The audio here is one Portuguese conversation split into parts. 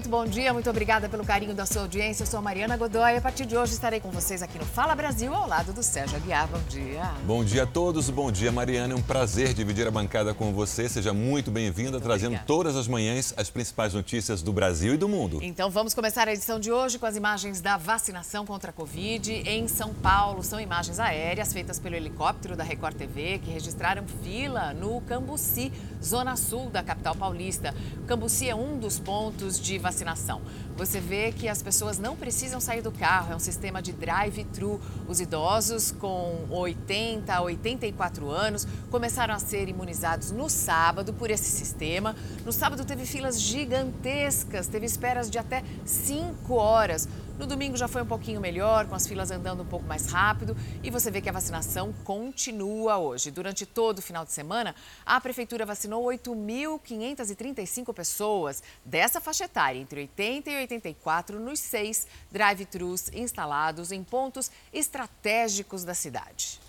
Muito bom dia, muito obrigada pelo carinho da sua audiência. Eu sou a Mariana Godoy e a partir de hoje estarei com vocês aqui no Fala Brasil, ao lado do Sérgio Aguiar. Bom dia. Bom dia a todos, bom dia Mariana. É um prazer dividir a bancada com você. Seja muito bem-vinda, trazendo obrigada. todas as manhãs as principais notícias do Brasil e do mundo. Então vamos começar a edição de hoje com as imagens da vacinação contra a Covid em São Paulo. São imagens aéreas feitas pelo helicóptero da Record TV que registraram fila no Cambuci, zona sul da capital paulista. Cambuci é um dos pontos de vacinação. Você vê que as pessoas não precisam sair do carro, é um sistema de drive-thru. Os idosos com 80 a 84 anos começaram a ser imunizados no sábado por esse sistema. No sábado teve filas gigantescas, teve esperas de até 5 horas. No domingo já foi um pouquinho melhor, com as filas andando um pouco mais rápido e você vê que a vacinação continua hoje. Durante todo o final de semana, a prefeitura vacinou 8.535 pessoas dessa faixa etária, entre 80 e 84, nos seis drive-thrus instalados em pontos estratégicos da cidade.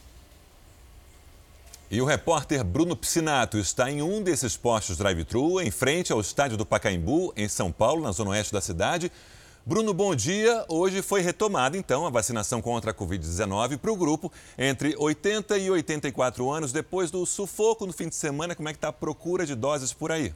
E o repórter Bruno Piscinato está em um desses postos drive-thru, em frente ao estádio do Pacaembu, em São Paulo, na zona oeste da cidade. Bruno, bom dia. Hoje foi retomada, então, a vacinação contra a Covid-19 para o grupo entre 80 e 84 anos, depois do sufoco no fim de semana. Como é que está a procura de doses por aí?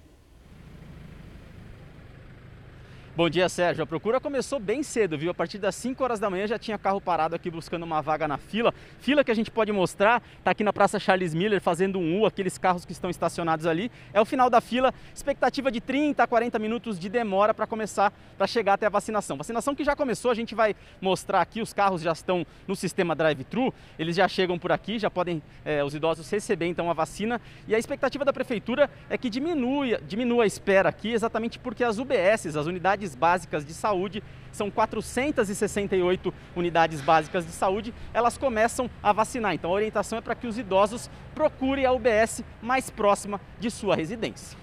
Bom dia, Sérgio. A procura começou bem cedo, viu? A partir das 5 horas da manhã já tinha carro parado aqui buscando uma vaga na fila. Fila que a gente pode mostrar, está aqui na Praça Charles Miller fazendo um U, aqueles carros que estão estacionados ali. É o final da fila, expectativa de 30 a 40 minutos de demora para começar, para chegar até a vacinação. Vacinação que já começou, a gente vai mostrar aqui, os carros já estão no sistema drive-thru, eles já chegam por aqui, já podem é, os idosos receber então a vacina. E a expectativa da prefeitura é que diminua, diminua a espera aqui, exatamente porque as UBSs, as unidades unidades básicas de saúde, são 468 unidades básicas de saúde, elas começam a vacinar. Então a orientação é para que os idosos procurem a UBS mais próxima de sua residência.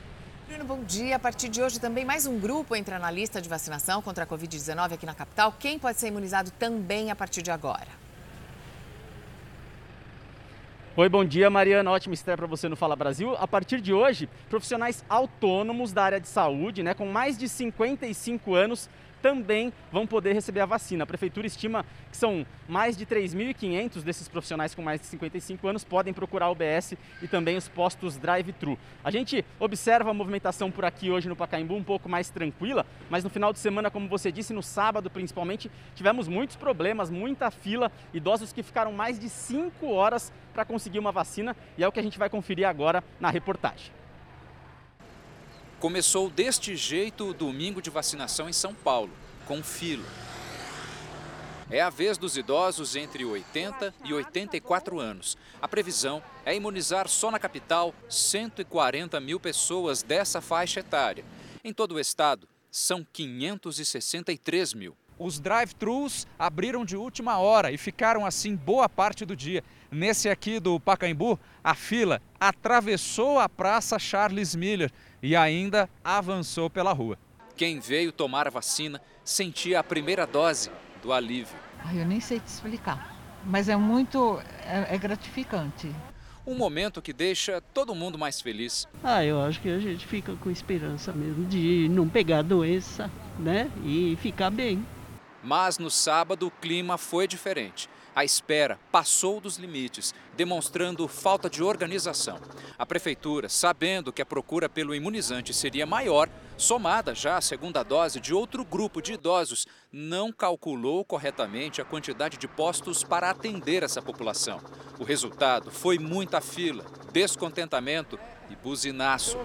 Bruno, bom dia. A partir de hoje também mais um grupo entra na lista de vacinação contra a Covid-19 aqui na capital. Quem pode ser imunizado também a partir de agora? Oi, bom dia, Mariana. Ótima estreia para você no Fala Brasil. A partir de hoje, profissionais autônomos da área de saúde, né, com mais de 55 anos, também vão poder receber a vacina. A prefeitura estima que são mais de 3.500 desses profissionais com mais de 55 anos podem procurar o UBS e também os postos drive-thru. A gente observa a movimentação por aqui hoje no Pacaembu um pouco mais tranquila, mas no final de semana, como você disse, no sábado principalmente, tivemos muitos problemas, muita fila, idosos que ficaram mais de 5 horas para conseguir uma vacina e é o que a gente vai conferir agora na reportagem. Começou deste jeito o domingo de vacinação em São Paulo, com fila. É a vez dos idosos entre 80 e 84 anos. A previsão é imunizar só na capital 140 mil pessoas dessa faixa etária. Em todo o estado, são 563 mil. Os drive-thrus abriram de última hora e ficaram assim boa parte do dia. Nesse aqui do Pacaembu, a fila atravessou a Praça Charles Miller e ainda avançou pela rua. Quem veio tomar a vacina sentia a primeira dose do alívio. Ai, eu nem sei te explicar, mas é muito é, é gratificante. Um momento que deixa todo mundo mais feliz. Ah, eu acho que a gente fica com esperança mesmo de não pegar a doença, né? E ficar bem. Mas no sábado o clima foi diferente. A espera passou dos limites, demonstrando falta de organização. A prefeitura, sabendo que a procura pelo imunizante seria maior, somada já a segunda dose de outro grupo de idosos, não calculou corretamente a quantidade de postos para atender essa população. O resultado foi muita fila, descontentamento e buzinaço.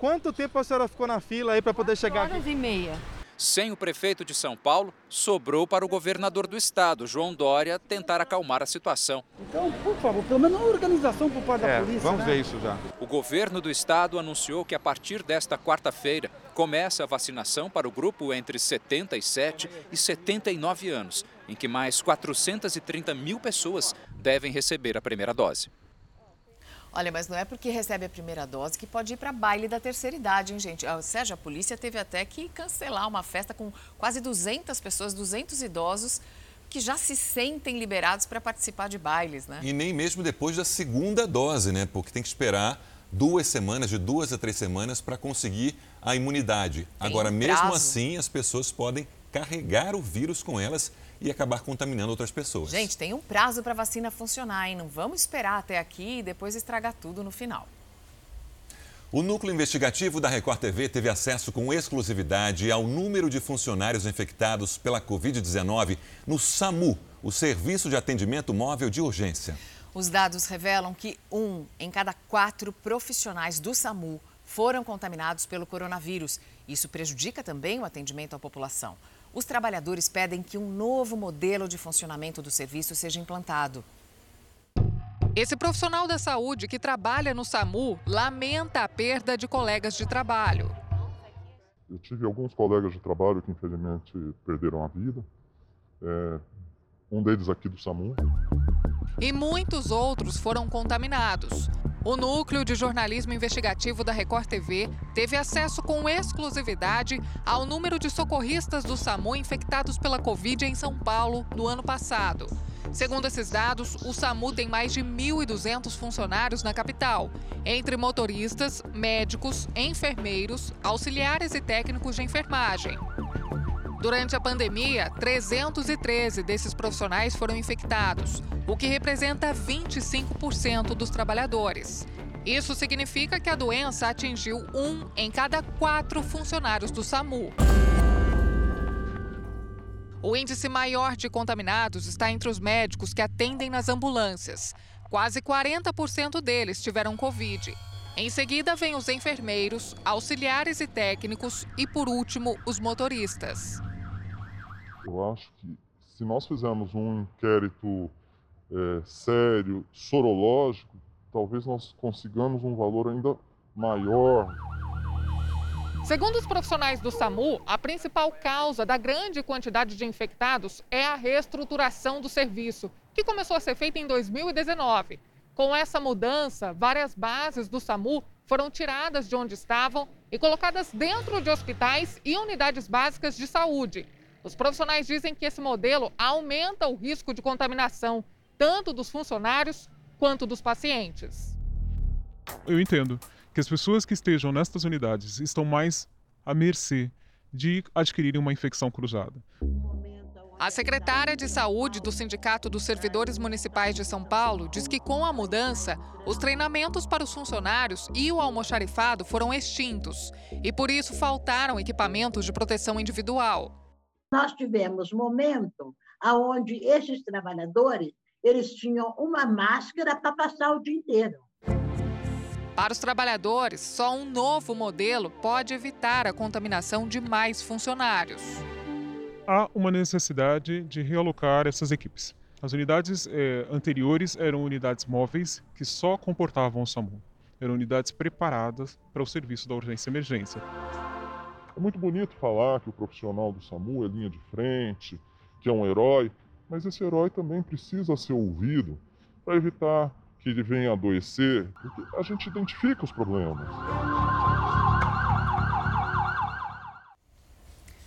Quanto tempo a senhora ficou na fila aí para poder chegar horas aqui? e meia. Sem o prefeito de São Paulo, sobrou para o governador do estado, João Dória, tentar acalmar a situação. Então, por favor, pelo menos uma organização por parte é, da polícia. Vamos né? ver isso já. O governo do estado anunciou que a partir desta quarta-feira começa a vacinação para o grupo entre 77 e 79 anos, em que mais 430 mil pessoas devem receber a primeira dose. Olha, mas não é porque recebe a primeira dose que pode ir para baile da terceira idade, hein, gente? Ou seja, a polícia teve até que cancelar uma festa com quase 200 pessoas, 200 idosos que já se sentem liberados para participar de bailes, né? E nem mesmo depois da segunda dose, né? Porque tem que esperar duas semanas, de duas a três semanas, para conseguir a imunidade. Tem Agora, mesmo assim, as pessoas podem carregar o vírus com elas e acabar contaminando outras pessoas. Gente, tem um prazo para a vacina funcionar, hein? Não vamos esperar até aqui e depois estragar tudo no final. O núcleo investigativo da Record TV teve acesso com exclusividade ao número de funcionários infectados pela Covid-19 no SAMU, o Serviço de Atendimento Móvel de Urgência. Os dados revelam que um em cada quatro profissionais do SAMU foram contaminados pelo coronavírus. Isso prejudica também o atendimento à população. Os trabalhadores pedem que um novo modelo de funcionamento do serviço seja implantado. Esse profissional da saúde que trabalha no SAMU lamenta a perda de colegas de trabalho. Eu tive alguns colegas de trabalho que infelizmente perderam a vida. É, um deles aqui do SAMU. E muitos outros foram contaminados. O Núcleo de Jornalismo Investigativo da Record TV teve acesso com exclusividade ao número de socorristas do SAMU infectados pela Covid em São Paulo no ano passado. Segundo esses dados, o SAMU tem mais de 1.200 funcionários na capital, entre motoristas, médicos, enfermeiros, auxiliares e técnicos de enfermagem. Durante a pandemia, 313 desses profissionais foram infectados, o que representa 25% dos trabalhadores. Isso significa que a doença atingiu um em cada quatro funcionários do SAMU. O índice maior de contaminados está entre os médicos que atendem nas ambulâncias. Quase 40% deles tiveram Covid. Em seguida, vêm os enfermeiros, auxiliares e técnicos e, por último, os motoristas. Eu acho que se nós fizermos um inquérito é, sério, sorológico, talvez nós consigamos um valor ainda maior Segundo os profissionais do SAMU, a principal causa da grande quantidade de infectados é a reestruturação do serviço, que começou a ser feita em 2019. Com essa mudança, várias bases do SAMU foram tiradas de onde estavam e colocadas dentro de hospitais e unidades básicas de saúde. Os profissionais dizem que esse modelo aumenta o risco de contaminação, tanto dos funcionários quanto dos pacientes. Eu entendo que as pessoas que estejam nestas unidades estão mais à mercê de adquirirem uma infecção cruzada. A secretária de Saúde do Sindicato dos Servidores Municipais de São Paulo diz que, com a mudança, os treinamentos para os funcionários e o almoxarifado foram extintos e, por isso, faltaram equipamentos de proteção individual. Nós tivemos momento onde esses trabalhadores eles tinham uma máscara para passar o dia inteiro. Para os trabalhadores, só um novo modelo pode evitar a contaminação de mais funcionários. Há uma necessidade de realocar essas equipes. As unidades eh, anteriores eram unidades móveis que só comportavam o SAMU. Eram unidades preparadas para o serviço da urgência e emergência. É muito bonito falar que o profissional do SAMU é linha de frente, que é um herói, mas esse herói também precisa ser ouvido para evitar que ele venha adoecer, porque a gente identifica os problemas.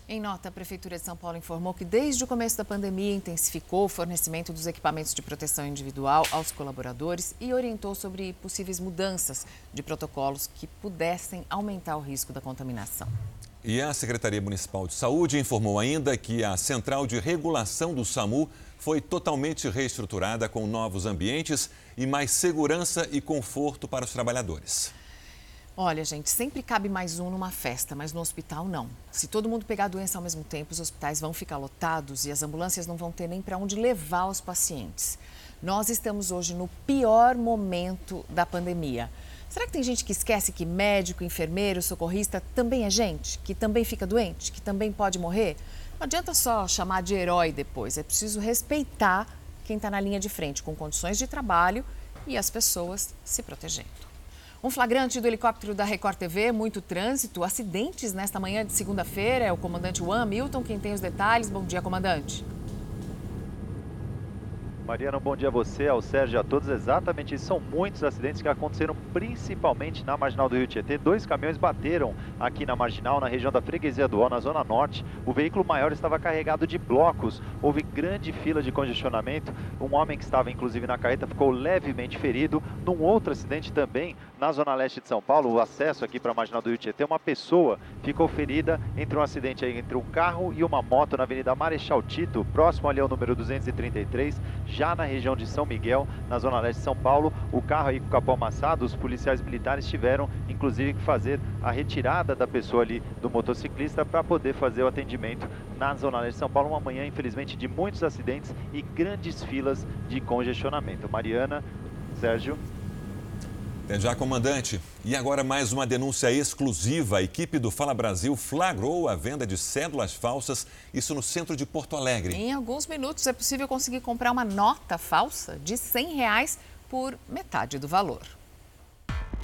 Em nota, a Prefeitura de São Paulo informou que desde o começo da pandemia intensificou o fornecimento dos equipamentos de proteção individual aos colaboradores e orientou sobre possíveis mudanças de protocolos que pudessem aumentar o risco da contaminação. E a Secretaria Municipal de Saúde informou ainda que a Central de Regulação do SAMU foi totalmente reestruturada com novos ambientes e mais segurança e conforto para os trabalhadores. Olha, gente, sempre cabe mais um numa festa, mas no hospital não. Se todo mundo pegar a doença ao mesmo tempo, os hospitais vão ficar lotados e as ambulâncias não vão ter nem para onde levar os pacientes. Nós estamos hoje no pior momento da pandemia. Será que tem gente que esquece que médico, enfermeiro, socorrista também é gente, que também fica doente, que também pode morrer? Não adianta só chamar de herói depois, é preciso respeitar quem está na linha de frente, com condições de trabalho e as pessoas se protegendo. Um flagrante do helicóptero da Record TV, muito trânsito, acidentes nesta manhã de segunda-feira. É o comandante Juan Milton quem tem os detalhes. Bom dia, comandante. Mariana, um bom dia a você, ao Sérgio a todos. Exatamente, são muitos acidentes que aconteceram principalmente na Marginal do Rio Tietê. Dois caminhões bateram aqui na Marginal, na região da Freguesia do Ó, na Zona Norte. O veículo maior estava carregado de blocos. Houve grande fila de congestionamento. Um homem que estava inclusive na carreta ficou levemente ferido. Num outro acidente também, na Zona Leste de São Paulo, o acesso aqui para a Marginal do Rio Tietê, uma pessoa ficou ferida entre um acidente entre um carro e uma moto na Avenida Marechal Tito, próximo ali ao número 233 já na região de São Miguel, na zona leste de São Paulo. O carro aí com o capô amassado, os policiais militares tiveram inclusive que fazer a retirada da pessoa ali do motociclista para poder fazer o atendimento na zona leste de São Paulo. Uma manhã, infelizmente, de muitos acidentes e grandes filas de congestionamento. Mariana, Sérgio. Até já, comandante. E agora mais uma denúncia exclusiva. A equipe do Fala Brasil flagrou a venda de cédulas falsas, isso no centro de Porto Alegre. Em alguns minutos é possível conseguir comprar uma nota falsa de 100 reais por metade do valor.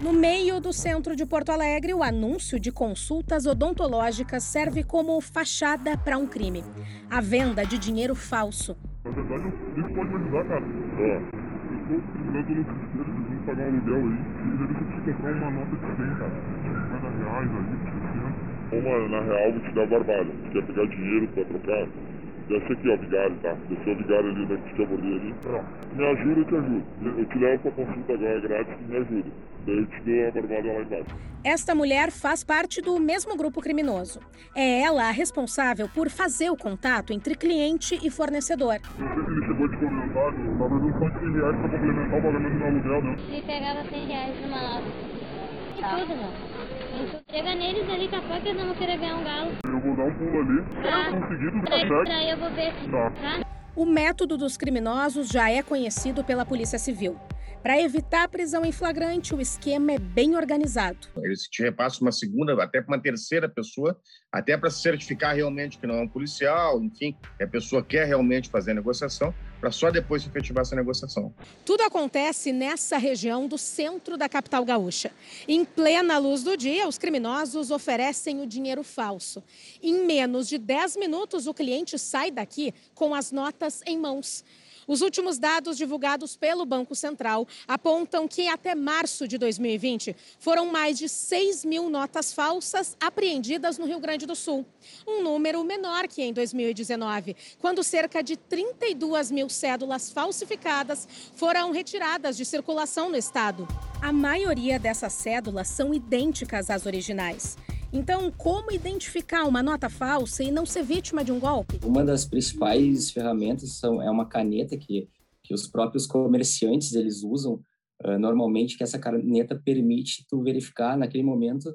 No meio do centro de Porto Alegre, o anúncio de consultas odontológicas serve como fachada para um crime. A venda de dinheiro falso. Na verdade, isso pode me ajudar, cara. Ó, eu tô precisando de pagar um aluguel aí. E eu preciso comprar uma nota de 100, cara. 50 reais aí, 100. Uma, na real, vou te dar barbada. Quer pegar dinheiro pra trocar? Desce aqui, ó, vigário, tá? Desce o vigário ali, né, que te abordei ali. Pronto. Me ajuda, eu te ajudo. Eu te levo pra consulta agora grátis me ajuda. Eu. Esta mulher faz parte do mesmo grupo criminoso. É ela a responsável por fazer o contato entre cliente e fornecedor. Eu que ele chegou de comentário, só 100 reais pra complementar o pagamento do aluguel, né? Ele pegava 100 reais numa nota. Que tudo, não. Chega neles ali, que a pouco eles não vão querer ganhar um galo. Eu vou dar um pulo ali. Tá. Tá certo? daí eu vou ver. Tá. tá? O método dos criminosos já é conhecido pela Polícia Civil. Para evitar a prisão em flagrante, o esquema é bem organizado. Eles te repassam uma segunda, até para uma terceira pessoa, até para certificar realmente que não é um policial, enfim, que a pessoa quer realmente fazer a negociação, para só depois se efetivar essa negociação. Tudo acontece nessa região do centro da capital gaúcha. Em plena luz do dia, os criminosos oferecem o dinheiro falso. Em menos de 10 minutos, o cliente sai daqui com as notas em mãos. Os últimos dados divulgados pelo Banco Central apontam que até março de 2020 foram mais de 6 mil notas falsas apreendidas no Rio Grande do Sul. Um número menor que em 2019, quando cerca de 32 mil cédulas falsificadas foram retiradas de circulação no estado. A maioria dessas cédulas são idênticas às originais. Então, como identificar uma nota falsa e não ser vítima de um golpe? Uma das principais ferramentas são, é uma caneta que, que os próprios comerciantes eles usam uh, normalmente, que essa caneta permite tu verificar naquele momento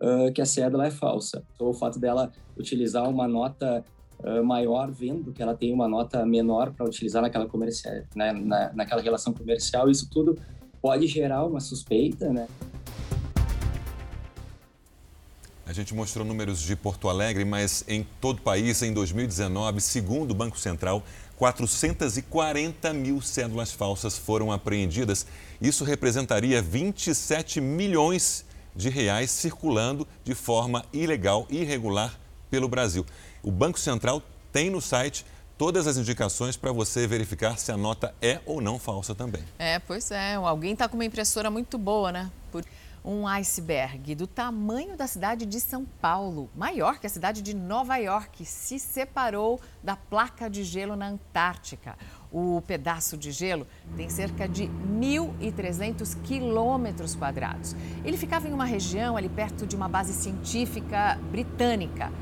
uh, que a cédula é falsa. Então, o fato dela utilizar uma nota uh, maior, vendo que ela tem uma nota menor para utilizar naquela, comercial, né, na, naquela relação comercial, isso tudo pode gerar uma suspeita, né? A gente mostrou números de Porto Alegre, mas em todo o país, em 2019, segundo o Banco Central, 440 mil cédulas falsas foram apreendidas. Isso representaria 27 milhões de reais circulando de forma ilegal e irregular pelo Brasil. O Banco Central tem no site todas as indicações para você verificar se a nota é ou não falsa também. É, pois é. Alguém está com uma impressora muito boa, né? Por um iceberg do tamanho da cidade de São Paulo, maior que a cidade de Nova York, se separou da placa de gelo na Antártica. O pedaço de gelo tem cerca de 1.300 quilômetros quadrados. Ele ficava em uma região ali perto de uma base científica britânica.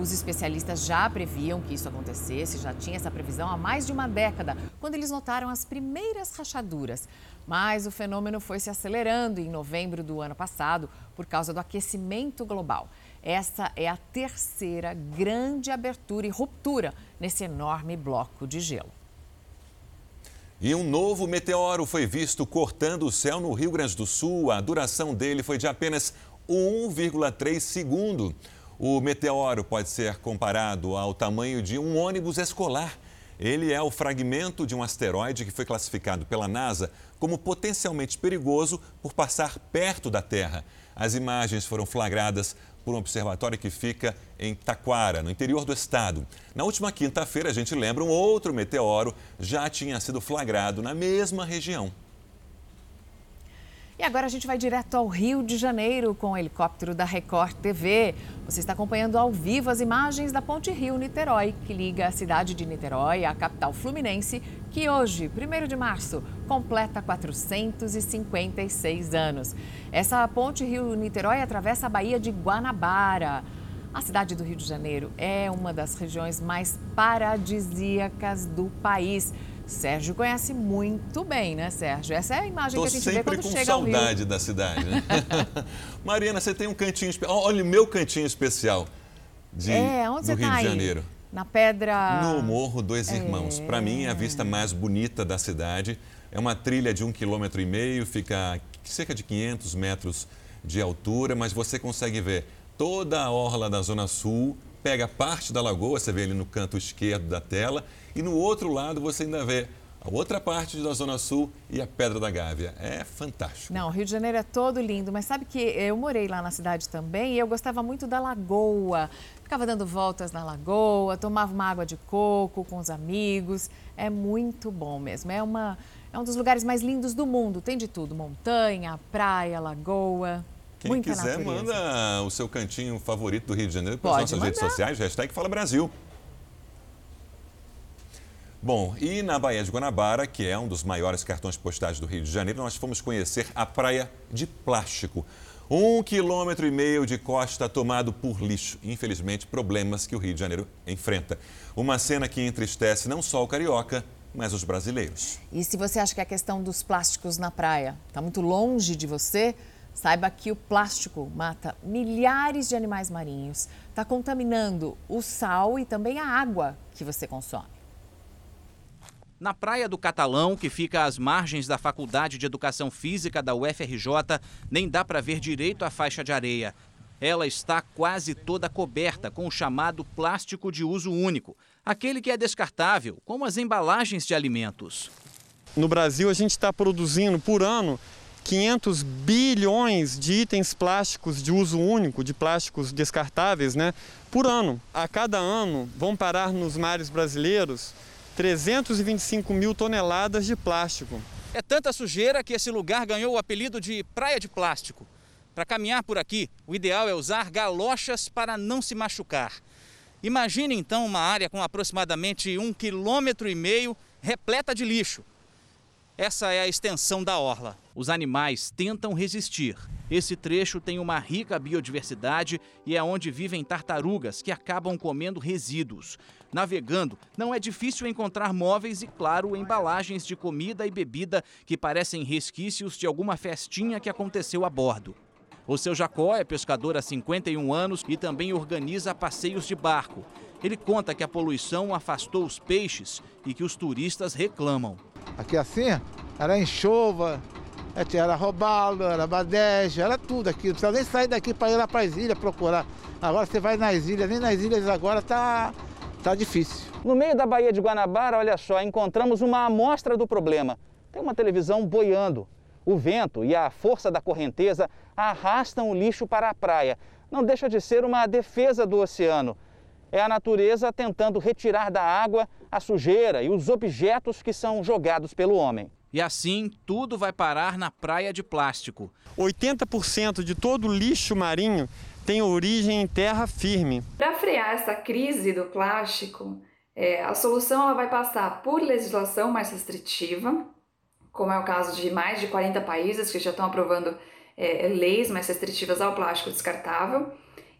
Os especialistas já previam que isso acontecesse, já tinha essa previsão há mais de uma década, quando eles notaram as primeiras rachaduras. Mas o fenômeno foi se acelerando em novembro do ano passado por causa do aquecimento global. Essa é a terceira grande abertura e ruptura nesse enorme bloco de gelo. E um novo meteoro foi visto cortando o céu no Rio Grande do Sul. A duração dele foi de apenas 1,3 segundo. O meteoro pode ser comparado ao tamanho de um ônibus escolar. Ele é o fragmento de um asteroide que foi classificado pela NASA como potencialmente perigoso por passar perto da Terra. As imagens foram flagradas por um observatório que fica em Taquara, no interior do estado. Na última quinta-feira, a gente lembra, um outro meteoro já tinha sido flagrado na mesma região. E agora a gente vai direto ao Rio de Janeiro com o helicóptero da Record TV. Você está acompanhando ao vivo as imagens da Ponte Rio-Niterói, que liga a cidade de Niterói à capital fluminense, que hoje, 1 de março, completa 456 anos. Essa Ponte Rio-Niterói atravessa a Baía de Guanabara. A cidade do Rio de Janeiro é uma das regiões mais paradisíacas do país. Sérgio conhece muito bem, né, Sérgio? Essa é a imagem Tô que a gente vê quando com chega ao Rio. saudade da cidade, né? Mariana, você tem um cantinho especial. Olha o meu cantinho especial de, É, onde do você Rio tá de aí? Janeiro. Na Pedra... No Morro Dois Irmãos. Para mim, é a vista mais bonita da cidade. É uma trilha de um quilômetro e meio, fica a cerca de 500 metros de altura, mas você consegue ver toda a orla da Zona Sul, pega parte da lagoa, você vê ali no canto esquerdo da tela, e no outro lado você ainda vê a outra parte da Zona Sul e a Pedra da Gávea. É fantástico. Não, o Rio de Janeiro é todo lindo, mas sabe que eu morei lá na cidade também e eu gostava muito da lagoa. Ficava dando voltas na lagoa, tomava uma água de coco com os amigos. É muito bom mesmo. É, uma, é um dos lugares mais lindos do mundo. Tem de tudo: montanha, praia, lagoa. Quem muita quiser, natureza. manda o seu cantinho favorito do Rio de Janeiro pelas Pode nossas redes mandar. sociais, hashtag Fala Brasil. Bom, e na Baía de Guanabara, que é um dos maiores cartões postais do Rio de Janeiro, nós fomos conhecer a Praia de Plástico. Um quilômetro e meio de costa tomado por lixo. Infelizmente, problemas que o Rio de Janeiro enfrenta. Uma cena que entristece não só o carioca, mas os brasileiros. E se você acha que a questão dos plásticos na praia está muito longe de você, saiba que o plástico mata milhares de animais marinhos, está contaminando o sal e também a água que você consome. Na Praia do Catalão, que fica às margens da Faculdade de Educação Física da UFRJ, nem dá para ver direito a faixa de areia. Ela está quase toda coberta com o chamado plástico de uso único, aquele que é descartável, como as embalagens de alimentos. No Brasil, a gente está produzindo por ano 500 bilhões de itens plásticos de uso único, de plásticos descartáveis, né? Por ano. A cada ano vão parar nos mares brasileiros 325 mil toneladas de plástico. É tanta sujeira que esse lugar ganhou o apelido de Praia de Plástico. Para caminhar por aqui, o ideal é usar galochas para não se machucar. Imagine então uma área com aproximadamente um quilômetro e meio repleta de lixo. Essa é a extensão da orla. Os animais tentam resistir. Esse trecho tem uma rica biodiversidade e é onde vivem tartarugas que acabam comendo resíduos. Navegando, não é difícil encontrar móveis e, claro, embalagens de comida e bebida que parecem resquícios de alguma festinha que aconteceu a bordo. O seu Jacó é pescador há 51 anos e também organiza passeios de barco. Ele conta que a poluição afastou os peixes e que os turistas reclamam. Aqui assim, era enxova, é, era robalo, era badejo, era tudo aqui. Não precisa nem sair daqui para ir lá para as ilhas procurar. Agora você vai nas ilhas, nem nas ilhas agora tá, tá difícil. No meio da Baía de Guanabara, olha só, encontramos uma amostra do problema. Tem uma televisão boiando. O vento e a força da correnteza arrastam o lixo para a praia. Não deixa de ser uma defesa do oceano. É a natureza tentando retirar da água a sujeira e os objetos que são jogados pelo homem. E assim, tudo vai parar na praia de plástico. 80% de todo o lixo marinho tem origem em terra firme. Para frear essa crise do plástico, é, a solução ela vai passar por legislação mais restritiva, como é o caso de mais de 40 países que já estão aprovando é, leis mais restritivas ao plástico descartável,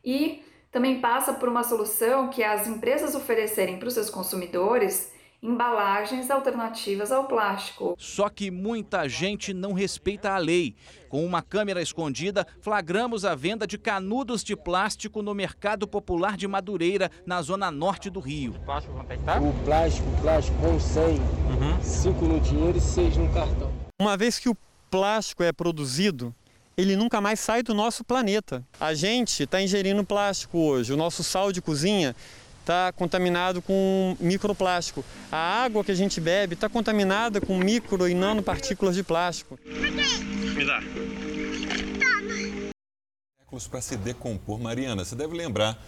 e também passa por uma solução que é as empresas oferecerem para os seus consumidores embalagens alternativas ao plástico. Só que muita gente não respeita a lei. Com uma câmera escondida, flagramos a venda de canudos de plástico no mercado popular de Madureira, na zona norte do Rio. O plástico, o plástico com 100, 5 no dinheiro e 6 no cartão. Uma vez que o plástico é produzido, ele nunca mais sai do nosso planeta. A gente está ingerindo plástico hoje. O nosso sal de cozinha está contaminado com microplástico. A água que a gente bebe está contaminada com micro e nanopartículas de plástico. Me dá. plásticos para se decompor. Mariana, você deve lembrar,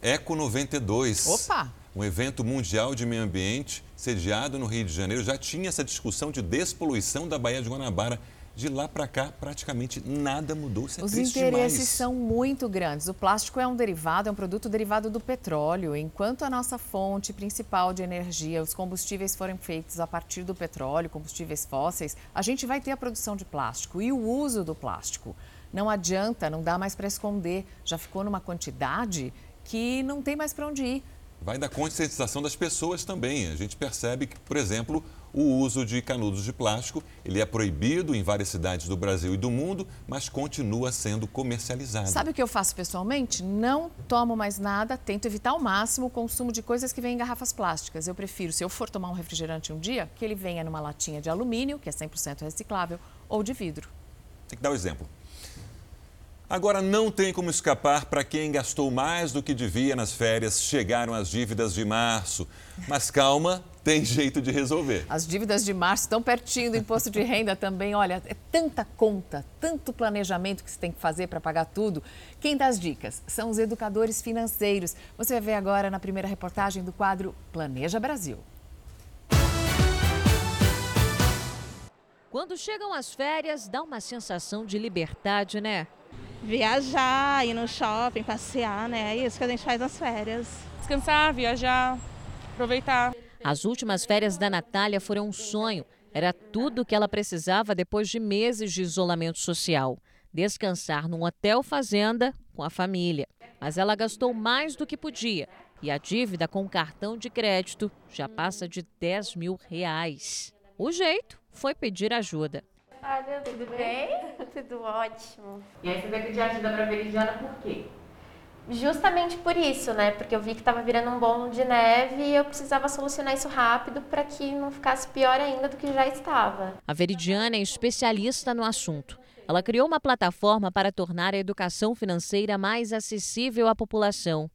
Eco 92. Opa! Um evento mundial de meio ambiente sediado no Rio de Janeiro já tinha essa discussão de despoluição da Baía de Guanabara. De lá para cá, praticamente nada mudou. Isso é Os interesses demais. são muito grandes. O plástico é um derivado, é um produto derivado do petróleo. Enquanto a nossa fonte principal de energia, os combustíveis forem feitos a partir do petróleo, combustíveis fósseis, a gente vai ter a produção de plástico e o uso do plástico. Não adianta, não dá mais para esconder. Já ficou numa quantidade que não tem mais para onde ir. Vai da conscientização das pessoas também. A gente percebe que, por exemplo, o uso de canudos de plástico, ele é proibido em várias cidades do Brasil e do mundo, mas continua sendo comercializado. Sabe o que eu faço pessoalmente? Não tomo mais nada, tento evitar ao máximo o consumo de coisas que vêm em garrafas plásticas. Eu prefiro, se eu for tomar um refrigerante um dia, que ele venha numa latinha de alumínio, que é 100% reciclável, ou de vidro. Tem que dar o exemplo. Agora não tem como escapar para quem gastou mais do que devia nas férias. Chegaram as dívidas de março. Mas calma, tem jeito de resolver. As dívidas de março estão pertinho do imposto de renda também. Olha, é tanta conta, tanto planejamento que você tem que fazer para pagar tudo. Quem dá as dicas são os educadores financeiros. Você vai ver agora na primeira reportagem do quadro Planeja Brasil. Quando chegam as férias, dá uma sensação de liberdade, né? Viajar, ir no shopping, passear, né? É isso que a gente faz nas férias. Descansar, viajar, aproveitar. As últimas férias da Natália foram um sonho. Era tudo o que ela precisava depois de meses de isolamento social. Descansar num hotel fazenda com a família. Mas ela gastou mais do que podia. E a dívida com o cartão de crédito já passa de 10 mil reais. O jeito foi pedir ajuda. Olha, tudo bem? tudo ótimo. E aí você vai pedir ajuda para a Veridiana por quê? Justamente por isso, né? Porque eu vi que estava virando um bolo de neve e eu precisava solucionar isso rápido para que não ficasse pior ainda do que já estava. A Veridiana é especialista no assunto. Ela criou uma plataforma para tornar a educação financeira mais acessível à população.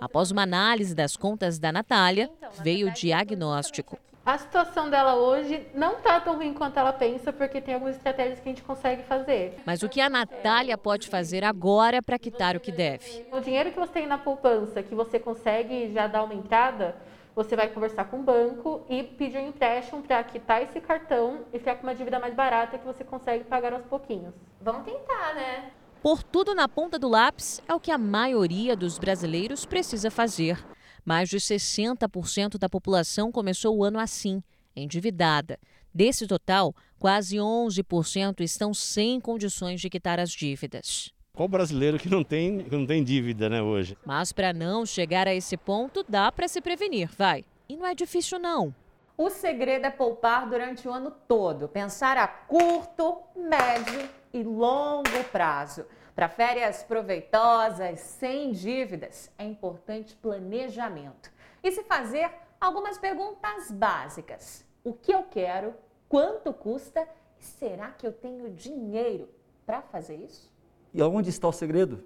Após uma análise das contas da Natália, veio o diagnóstico. A situação dela hoje não está tão ruim quanto ela pensa, porque tem algumas estratégias que a gente consegue fazer. Mas o que a Natália pode fazer agora para quitar o que deve? O dinheiro que você tem na poupança, que você consegue já dar uma entrada, você vai conversar com o banco e pedir um empréstimo para quitar esse cartão e ficar com uma dívida mais barata que você consegue pagar aos pouquinhos. Vamos tentar, né? Por tudo na ponta do lápis é o que a maioria dos brasileiros precisa fazer. Mais de 60% da população começou o ano assim, endividada. Desse total, quase 11% estão sem condições de quitar as dívidas. Qual brasileiro que não tem, que não tem dívida né, hoje? Mas para não chegar a esse ponto, dá para se prevenir, vai. E não é difícil, não. O segredo é poupar durante o ano todo, pensar a curto, médio e longo prazo. Para férias proveitosas, sem dívidas, é importante planejamento. E se fazer algumas perguntas básicas: o que eu quero? Quanto custa? E será que eu tenho dinheiro para fazer isso? E aonde está o segredo?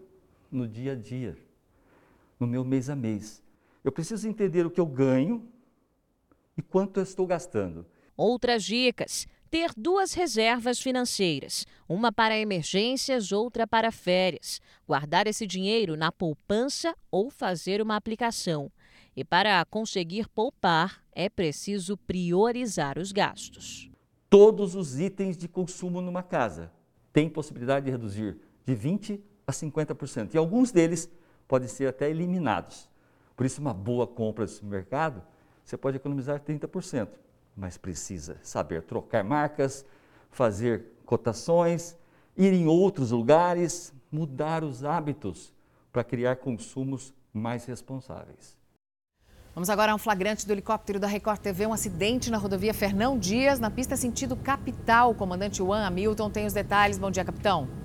No dia a dia, no meu mês a mês. Eu preciso entender o que eu ganho e quanto eu estou gastando. Outras dicas: ter duas reservas financeiras, uma para emergências, outra para férias, guardar esse dinheiro na poupança ou fazer uma aplicação. E para conseguir poupar, é preciso priorizar os gastos. Todos os itens de consumo numa casa têm possibilidade de reduzir de 20% a 50%. E alguns deles podem ser até eliminados. Por isso, uma boa compra de supermercado, você pode economizar 30%, mas precisa saber trocar marcas, fazer cotações, ir em outros lugares, mudar os hábitos para criar consumos mais responsáveis. Vamos agora a um flagrante do helicóptero da Record TV, um acidente na rodovia Fernão Dias, na pista sentido capital. O comandante Juan Hamilton tem os detalhes. Bom dia, capitão.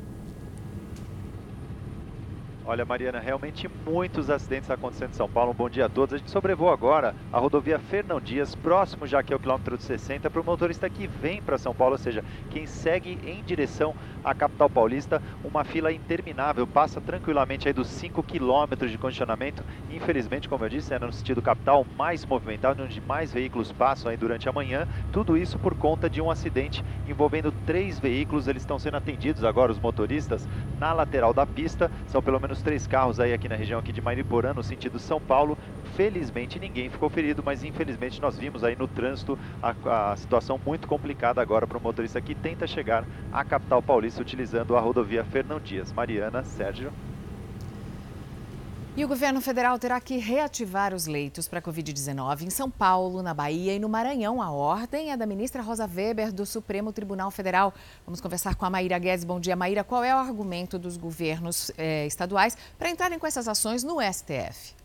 Olha, Mariana, realmente muitos acidentes acontecendo em São Paulo. Um bom dia a todos. A gente sobrevoou agora a rodovia Fernão Dias, próximo já aqui ao quilômetro 60, para o motorista que vem para São Paulo, ou seja, quem segue em direção à capital paulista. Uma fila interminável, passa tranquilamente aí dos 5 quilômetros de condicionamento. Infelizmente, como eu disse, é no sentido capital mais movimentado, onde mais veículos passam aí durante a manhã. Tudo isso por conta de um acidente envolvendo três veículos. Eles estão sendo atendidos agora, os motoristas, na lateral da pista. São pelo menos três carros aí aqui na região aqui de Mariporã, no sentido São Paulo. Felizmente ninguém ficou ferido, mas infelizmente nós vimos aí no trânsito a, a situação muito complicada agora para o motorista que tenta chegar à capital paulista utilizando a rodovia Fernão Dias. Mariana, Sérgio. E o governo federal terá que reativar os leitos para Covid-19 em São Paulo, na Bahia e no Maranhão. A ordem é da ministra Rosa Weber, do Supremo Tribunal Federal. Vamos conversar com a Maíra Guedes. Bom dia, Maíra. Qual é o argumento dos governos eh, estaduais para entrarem com essas ações no STF?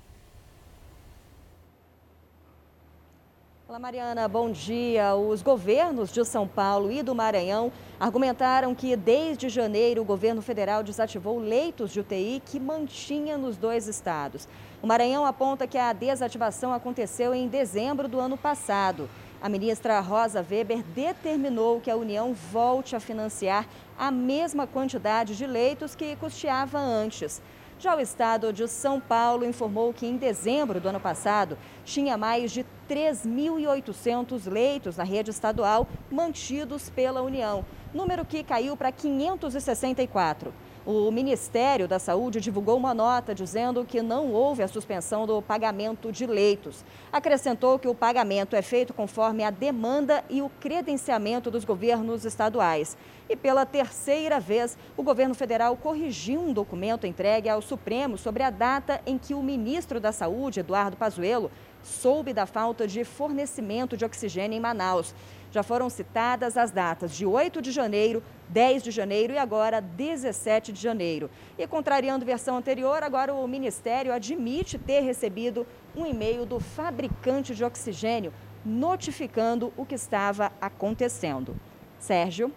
Olá, Mariana, bom dia. Os governos de São Paulo e do Maranhão argumentaram que desde janeiro o governo federal desativou leitos de UTI que mantinha nos dois estados. O Maranhão aponta que a desativação aconteceu em dezembro do ano passado. A ministra Rosa Weber determinou que a União volte a financiar a mesma quantidade de leitos que custeava antes. Já o estado de São Paulo informou que em dezembro do ano passado tinha mais de 3.800 leitos na rede estadual mantidos pela União, número que caiu para 564. O Ministério da Saúde divulgou uma nota dizendo que não houve a suspensão do pagamento de leitos. Acrescentou que o pagamento é feito conforme a demanda e o credenciamento dos governos estaduais. E pela terceira vez, o governo federal corrigiu um documento entregue ao Supremo sobre a data em que o ministro da Saúde, Eduardo Pazuello, soube da falta de fornecimento de oxigênio em Manaus. Já foram citadas as datas de 8 de janeiro, 10 de janeiro e agora 17 de janeiro. E contrariando versão anterior, agora o Ministério admite ter recebido um e-mail do fabricante de oxigênio notificando o que estava acontecendo. Sérgio.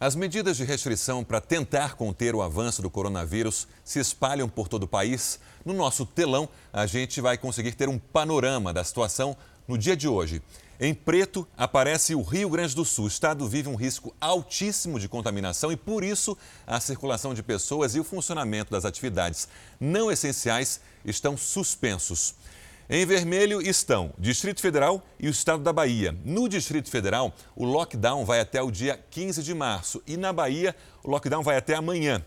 As medidas de restrição para tentar conter o avanço do coronavírus se espalham por todo o país. No nosso telão, a gente vai conseguir ter um panorama da situação no dia de hoje. Em preto aparece o Rio Grande do Sul. O estado vive um risco altíssimo de contaminação e, por isso, a circulação de pessoas e o funcionamento das atividades não essenciais estão suspensos. Em vermelho estão Distrito Federal e o Estado da Bahia. No Distrito Federal, o lockdown vai até o dia 15 de março e na Bahia, o lockdown vai até amanhã.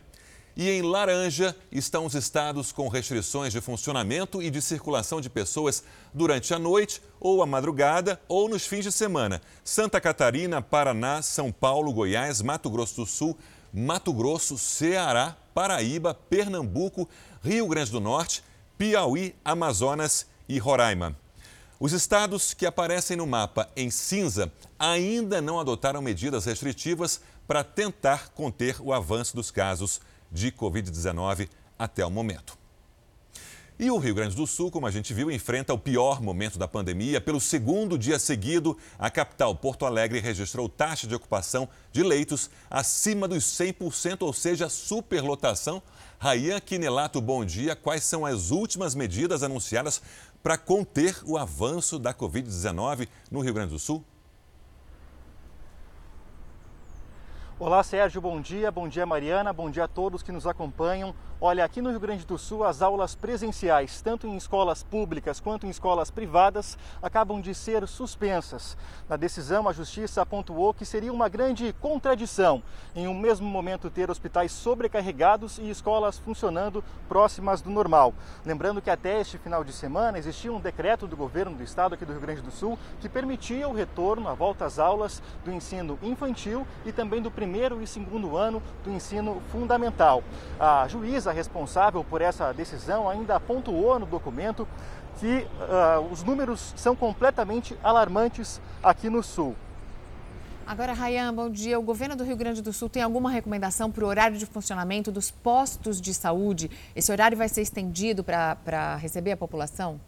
E em laranja estão os estados com restrições de funcionamento e de circulação de pessoas durante a noite ou a madrugada ou nos fins de semana. Santa Catarina, Paraná, São Paulo, Goiás, Mato Grosso do Sul, Mato Grosso, Ceará, Paraíba, Pernambuco, Rio Grande do Norte, Piauí, Amazonas e Roraima. Os estados que aparecem no mapa em cinza ainda não adotaram medidas restritivas para tentar conter o avanço dos casos de Covid-19 até o momento. E o Rio Grande do Sul, como a gente viu, enfrenta o pior momento da pandemia. Pelo segundo dia seguido, a capital, Porto Alegre, registrou taxa de ocupação de leitos acima dos 100%, ou seja, superlotação. Rayan Quinelato, bom dia. Quais são as últimas medidas anunciadas para conter o avanço da Covid-19 no Rio Grande do Sul? Olá, Sérgio, bom dia. Bom dia, Mariana. Bom dia a todos que nos acompanham. Olha, aqui no Rio Grande do Sul, as aulas presenciais, tanto em escolas públicas quanto em escolas privadas, acabam de ser suspensas. Na decisão, a Justiça pontuou que seria uma grande contradição em um mesmo momento ter hospitais sobrecarregados e escolas funcionando próximas do normal. Lembrando que até este final de semana existia um decreto do governo do estado aqui do Rio Grande do Sul que permitia o retorno, a volta às aulas do ensino infantil e também do primeiro primeiro e segundo ano do ensino fundamental. A juíza responsável por essa decisão ainda pontuou no documento que uh, os números são completamente alarmantes aqui no Sul. Agora, Rayan, bom dia. O governo do Rio Grande do Sul tem alguma recomendação para o horário de funcionamento dos postos de saúde? Esse horário vai ser estendido para receber a população?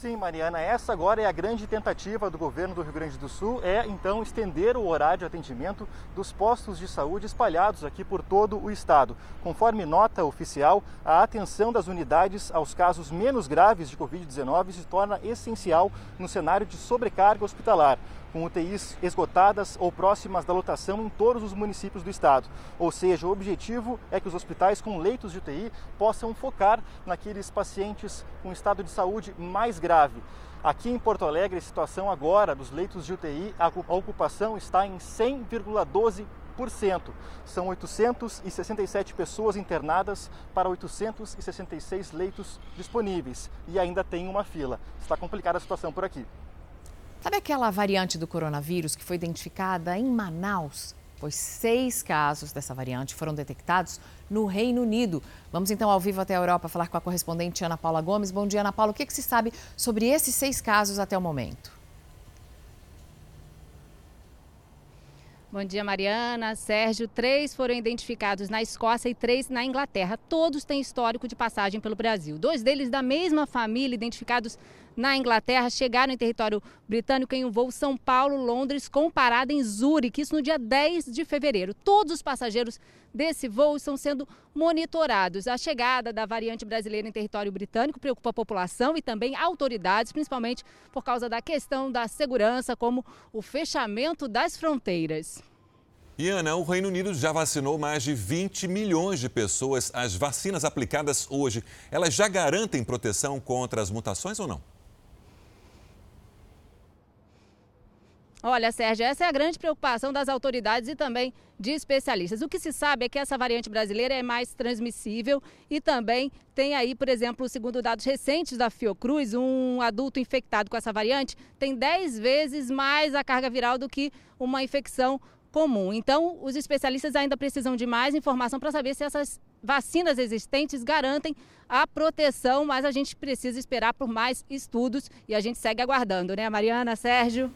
Sim, Mariana, essa agora é a grande tentativa do governo do Rio Grande do Sul, é então estender o horário de atendimento dos postos de saúde espalhados aqui por todo o estado. Conforme nota oficial, a atenção das unidades aos casos menos graves de Covid-19 se torna essencial no cenário de sobrecarga hospitalar com UTIs esgotadas ou próximas da lotação em todos os municípios do estado. Ou seja, o objetivo é que os hospitais com leitos de UTI possam focar naqueles pacientes com estado de saúde mais grave. Aqui em Porto Alegre, a situação agora dos leitos de UTI, a ocupação está em 100,12%. São 867 pessoas internadas para 866 leitos disponíveis e ainda tem uma fila. Está complicada a situação por aqui. Sabe aquela variante do coronavírus que foi identificada em Manaus? Pois seis casos dessa variante foram detectados no Reino Unido. Vamos então ao vivo até a Europa falar com a correspondente Ana Paula Gomes. Bom dia, Ana Paula. O que, que se sabe sobre esses seis casos até o momento? Bom dia, Mariana. Sérgio, três foram identificados na Escócia e três na Inglaterra. Todos têm histórico de passagem pelo Brasil. Dois deles da mesma família, identificados na Inglaterra chegaram em território britânico em um voo São Paulo-Londres com parada em Zurique, isso no dia 10 de fevereiro. Todos os passageiros desse voo estão sendo monitorados. A chegada da variante brasileira em território britânico preocupa a população e também autoridades, principalmente por causa da questão da segurança, como o fechamento das fronteiras. E Ana, o Reino Unido já vacinou mais de 20 milhões de pessoas. As vacinas aplicadas hoje, elas já garantem proteção contra as mutações ou não? Olha, Sérgio, essa é a grande preocupação das autoridades e também de especialistas. O que se sabe é que essa variante brasileira é mais transmissível e também tem aí, por exemplo, segundo dados recentes da Fiocruz, um adulto infectado com essa variante tem 10 vezes mais a carga viral do que uma infecção comum. Então, os especialistas ainda precisam de mais informação para saber se essas vacinas existentes garantem a proteção, mas a gente precisa esperar por mais estudos e a gente segue aguardando, né, Mariana, Sérgio?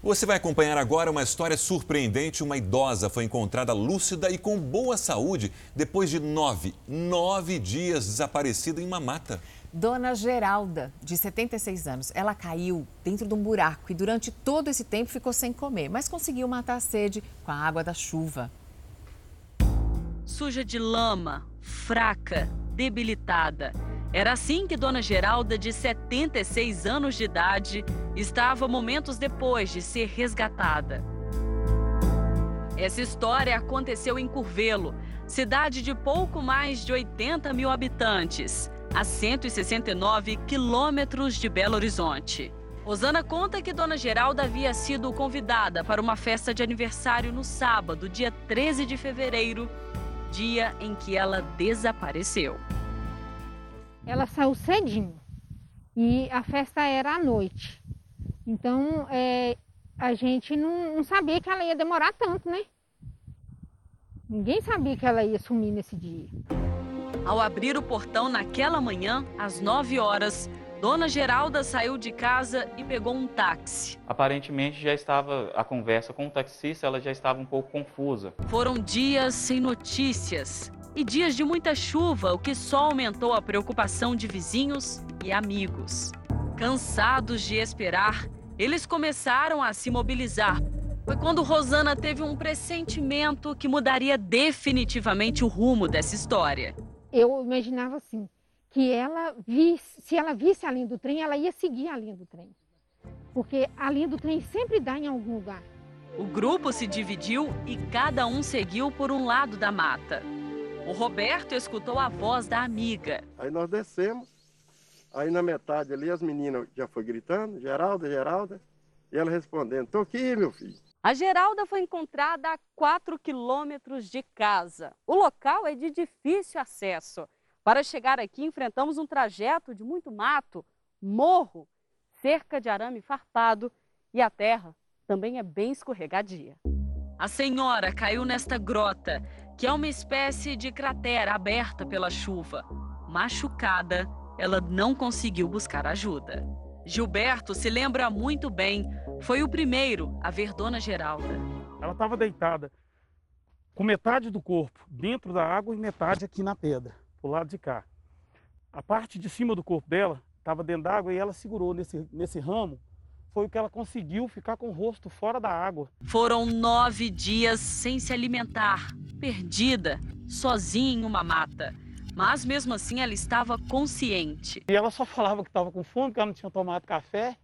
Você vai acompanhar agora uma história surpreendente. Uma idosa foi encontrada lúcida e com boa saúde depois de nove, nove dias desaparecida em uma mata. Dona Geralda, de 76 anos, ela caiu dentro de um buraco e durante todo esse tempo ficou sem comer, mas conseguiu matar a sede com a água da chuva. Suja de lama, fraca, debilitada. Era assim que Dona Geralda, de 76 anos de idade, estava momentos depois de ser resgatada. Essa história aconteceu em Curvelo, cidade de pouco mais de 80 mil habitantes, a 169 quilômetros de Belo Horizonte. Osana conta que Dona Geralda havia sido convidada para uma festa de aniversário no sábado, dia 13 de fevereiro, dia em que ela desapareceu ela saiu cedinho e a festa era à noite. Então é, a gente não, não, sabia que ela ia demorar tanto, né? Ninguém sabia que ela ia sumir nesse dia. Ao abrir o portão naquela manhã, às 9 horas, Dona Geralda saiu de casa e pegou um táxi. Aparentemente já estava a conversa com o taxista, ela já estava um pouco confusa. Foram dias sem notícias e dias de muita chuva, o que só aumentou a preocupação de vizinhos e amigos. Cansados de esperar, eles começaram a se mobilizar. Foi quando Rosana teve um pressentimento que mudaria definitivamente o rumo dessa história. Eu imaginava assim, que ela visse, se ela visse a linha do trem, ela ia seguir a linha do trem. Porque a linha do trem sempre dá em algum lugar. O grupo se dividiu e cada um seguiu por um lado da mata. O Roberto escutou a voz da amiga. Aí nós descemos, aí na metade ali as meninas já foi gritando, Geralda, Geralda, e ela respondendo, tô aqui, meu filho. A Geralda foi encontrada a 4 quilômetros de casa. O local é de difícil acesso. Para chegar aqui, enfrentamos um trajeto de muito mato, morro, cerca de arame farpado e a terra também é bem escorregadia. A senhora caiu nesta grota que é uma espécie de cratera aberta pela chuva. Machucada, ela não conseguiu buscar ajuda. Gilberto se lembra muito bem, foi o primeiro a ver Dona Geralda. Ela estava deitada com metade do corpo dentro da água e metade aqui na pedra, pro lado de cá. A parte de cima do corpo dela estava dentro d'água e ela segurou nesse, nesse ramo. Foi o que ela conseguiu ficar com o rosto fora da água. Foram nove dias sem se alimentar, perdida, sozinha em uma mata. Mas mesmo assim ela estava consciente. E ela só falava que estava com fome, que ela não tinha tomado café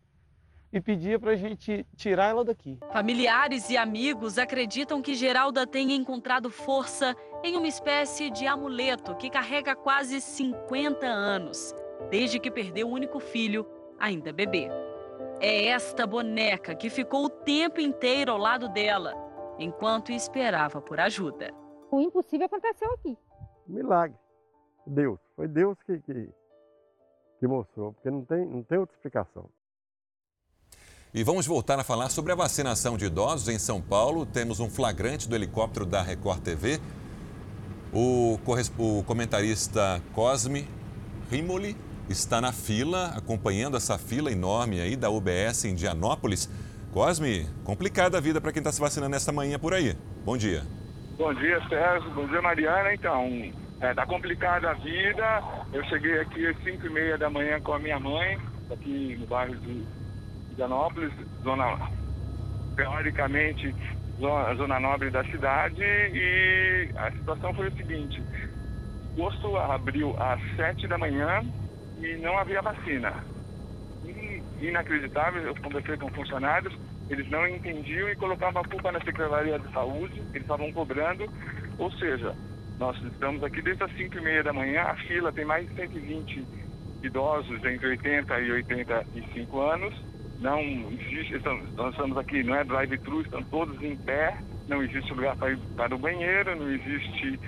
e pedia para a gente tirar ela daqui. Familiares e amigos acreditam que Geralda tenha encontrado força em uma espécie de amuleto que carrega quase 50 anos, desde que perdeu o único filho, ainda bebê. É esta boneca que ficou o tempo inteiro ao lado dela, enquanto esperava por ajuda. O impossível aconteceu aqui. Milagre. Deus. Foi Deus que, que, que mostrou, porque não tem, não tem outra explicação. E vamos voltar a falar sobre a vacinação de idosos em São Paulo. Temos um flagrante do helicóptero da Record TV. O, o comentarista Cosme Rimoli está na fila, acompanhando essa fila enorme aí da UBS em Indianópolis. Cosme, complicada a vida para quem está se vacinando nesta manhã por aí. Bom dia. Bom dia, Sérgio. Bom dia, Mariana. Então, é, tá complicada a vida. Eu cheguei aqui às 5 e meia da manhã com a minha mãe, aqui no bairro de Indianópolis, zona teoricamente zona, zona nobre da cidade e a situação foi o seguinte, o posto abriu às sete da manhã e não havia vacina. Inacreditável, eu conversei com funcionários, eles não entendiam e colocavam a culpa na Secretaria de Saúde, eles estavam cobrando, ou seja, nós estamos aqui desde as 5 e meia da manhã, a fila tem mais de 120 idosos entre 80 e 85 anos, não existe, nós estamos aqui, não é drive-thru, estão todos em pé, não existe lugar para ir para o banheiro, não existe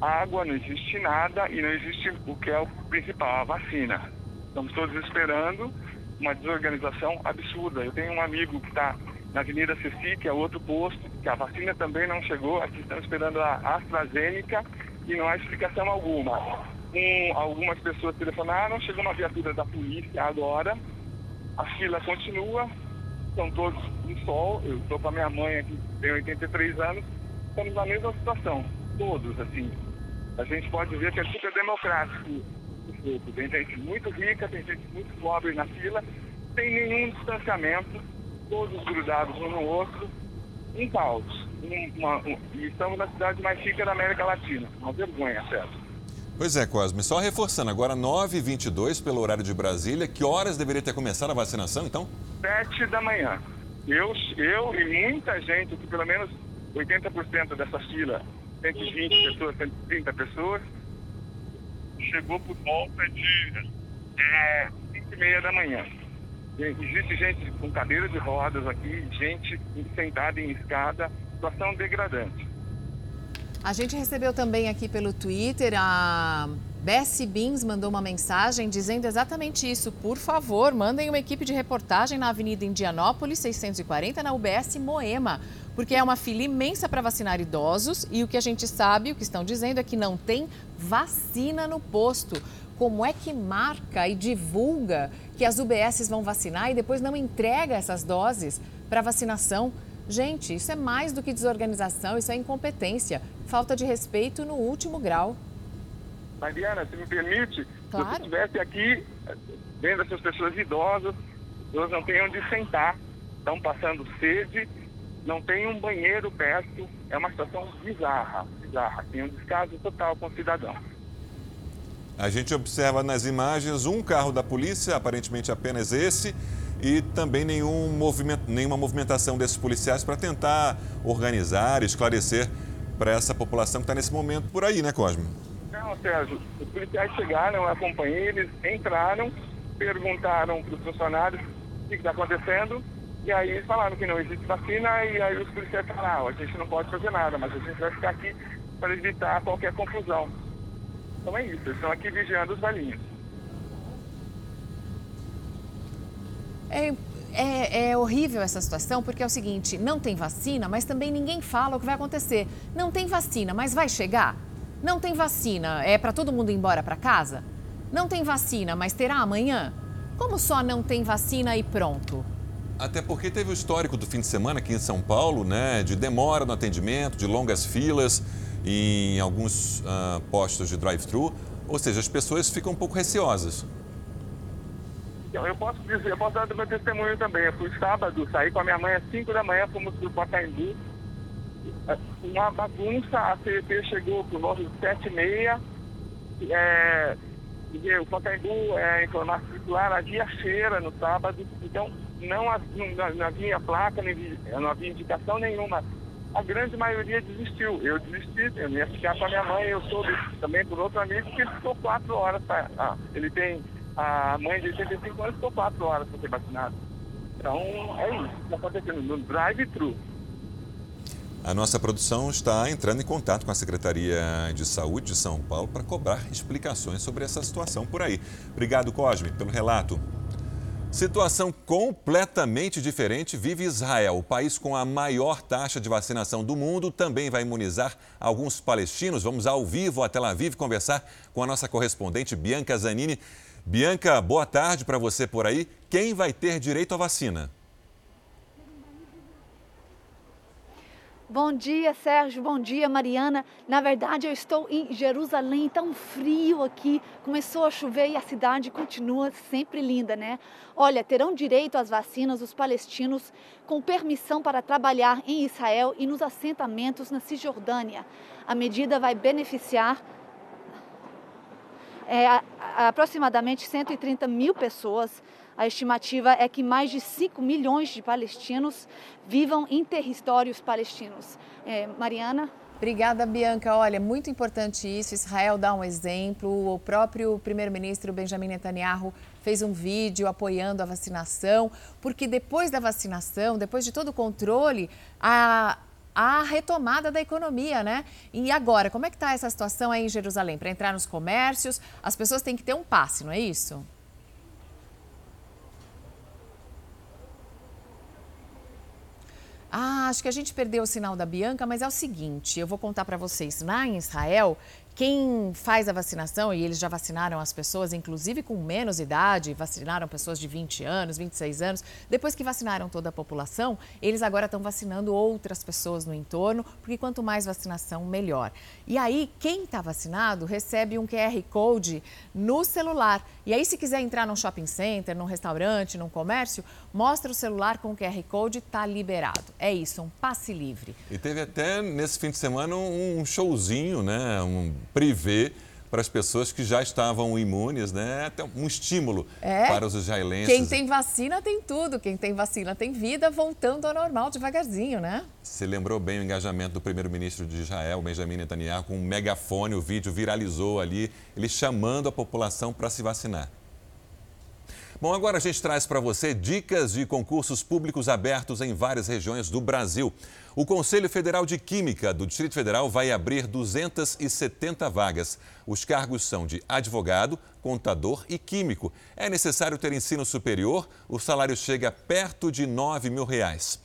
água, não existe nada e não existe o que é o principal, a vacina. Estamos todos esperando uma desorganização absurda. Eu tenho um amigo que está na Avenida Ceci, que é outro posto, que a vacina também não chegou, aqui estamos esperando a AstraZeneca e não há explicação alguma. Um, algumas pessoas telefonaram, chegou uma viatura da polícia agora, a fila continua, são todos no sol. Eu estou com a minha mãe aqui, tem 83 anos, estamos na mesma situação, todos, assim. A gente pode ver que é super democrático Tem gente muito rica, tem gente muito pobre na fila, sem nenhum distanciamento, todos grudados um no outro, um caos. Uma, um, e estamos na cidade mais rica da América Latina. Uma vergonha, certo? Pois é, Cosme. Só reforçando, agora 9h22 pelo horário de Brasília. Que horas deveria ter começado a vacinação, então? 7 da manhã. Eu, eu e muita gente, que pelo menos 80% dessa fila, 120 pessoas, 130 pessoas, chegou por volta de é, 5 e meia da manhã. Existe gente com cadeira de rodas aqui, gente sentada em escada, situação degradante. A gente recebeu também aqui pelo Twitter a Bessie Beans mandou uma mensagem dizendo exatamente isso. Por favor, mandem uma equipe de reportagem na Avenida Indianópolis 640 na UBS Moema, porque é uma fila imensa para vacinar idosos e o que a gente sabe, o que estão dizendo é que não tem vacina no posto. Como é que marca e divulga que as UBSs vão vacinar e depois não entrega essas doses para vacinação? Gente, isso é mais do que desorganização, isso é incompetência, falta de respeito no último grau. Mariana, se me permite, claro. se você estivesse aqui vendo essas pessoas idosas, elas não têm onde sentar, estão passando sede, não tem um banheiro perto, é uma situação bizarra, bizarra, tem um descaso total com o cidadão. A gente observa nas imagens um carro da polícia, aparentemente apenas esse, e também nenhum movimento, nenhuma movimentação desses policiais para tentar organizar, esclarecer para essa população que está nesse momento por aí, né, Cosme? Não, Sérgio, os policiais chegaram, eu acompanhei, eles entraram, perguntaram para os funcionários o que está acontecendo, e aí eles falaram que não existe vacina, e aí os policiais falaram, ah, a gente não pode fazer nada, mas a gente vai ficar aqui para evitar qualquer confusão. Então é isso, eles estão aqui vigiando os balinhos. É, é, é, horrível essa situação porque é o seguinte: não tem vacina, mas também ninguém fala o que vai acontecer. Não tem vacina, mas vai chegar? Não tem vacina, é para todo mundo ir embora para casa? Não tem vacina, mas terá amanhã? Como só não tem vacina e pronto? Até porque teve o histórico do fim de semana aqui em São Paulo, né? De demora no atendimento, de longas filas em alguns uh, postos de drive-thru. Ou seja, as pessoas ficam um pouco receosas. Então, eu posso dizer, eu posso dar do meu testemunho também. Eu fui sábado, saí com a minha mãe às 5 da manhã, fomos para o Pacaembu. Uma bagunça, a CEP chegou por volta de 7 e meia. É, o Pacaembu é formato circular, havia feira no sábado, então não, não, não havia placa, não havia indicação nenhuma. A grande maioria desistiu. Eu desisti, eu ia ficar com a minha mãe, eu soube também por outro amigo que ele ficou quatro horas. Pra, ah, ele tem a mãe de 85 anos ficou quatro horas para ser vacinado. Então é isso está acontecendo no drive-thru. A nossa produção está entrando em contato com a Secretaria de Saúde de São Paulo para cobrar explicações sobre essa situação por aí. Obrigado, Cosme, pelo relato. Situação completamente diferente vive Israel. O país com a maior taxa de vacinação do mundo também vai imunizar alguns palestinos. Vamos ao vivo a Tel Aviv conversar com a nossa correspondente Bianca Zanini. Bianca, boa tarde para você por aí. Quem vai ter direito à vacina? Bom dia, Sérgio. Bom dia, Mariana. Na verdade, eu estou em Jerusalém, tão frio aqui. Começou a chover e a cidade continua sempre linda, né? Olha, terão direito às vacinas os palestinos com permissão para trabalhar em Israel e nos assentamentos na Cisjordânia. A medida vai beneficiar é, aproximadamente 130 mil pessoas. A estimativa é que mais de 5 milhões de palestinos vivam em territórios palestinos. É, Mariana? Obrigada, Bianca. Olha, muito importante isso. Israel dá um exemplo. O próprio primeiro-ministro Benjamin Netanyahu fez um vídeo apoiando a vacinação, porque depois da vacinação, depois de todo o controle, a, a retomada da economia, né? E agora, como é que está essa situação aí em Jerusalém? Para entrar nos comércios, as pessoas têm que ter um passe, não é isso? Ah, acho que a gente perdeu o sinal da Bianca, mas é o seguinte, eu vou contar para vocês. Lá em Israel, quem faz a vacinação, e eles já vacinaram as pessoas, inclusive com menos idade, vacinaram pessoas de 20 anos, 26 anos. Depois que vacinaram toda a população, eles agora estão vacinando outras pessoas no entorno, porque quanto mais vacinação, melhor. E aí, quem está vacinado recebe um QR Code no celular. E aí, se quiser entrar num shopping center, num restaurante, num comércio, mostra o celular com o QR Code, está liberado. É isso, um passe livre. E teve até nesse fim de semana um showzinho, né? Um privê para as pessoas que já estavam imunes, né? Até um estímulo é, para os israelenses. Quem tem vacina tem tudo, quem tem vacina tem vida, voltando ao normal devagarzinho, né? Você lembrou bem o engajamento do primeiro-ministro de Israel, Benjamin Netanyahu, com um megafone, o vídeo viralizou ali, ele chamando a população para se vacinar. Bom, agora a gente traz para você dicas de concursos públicos abertos em várias regiões do Brasil. O Conselho Federal de Química do Distrito Federal vai abrir 270 vagas. Os cargos são de advogado, contador e químico. É necessário ter ensino superior, o salário chega perto de 9 mil reais.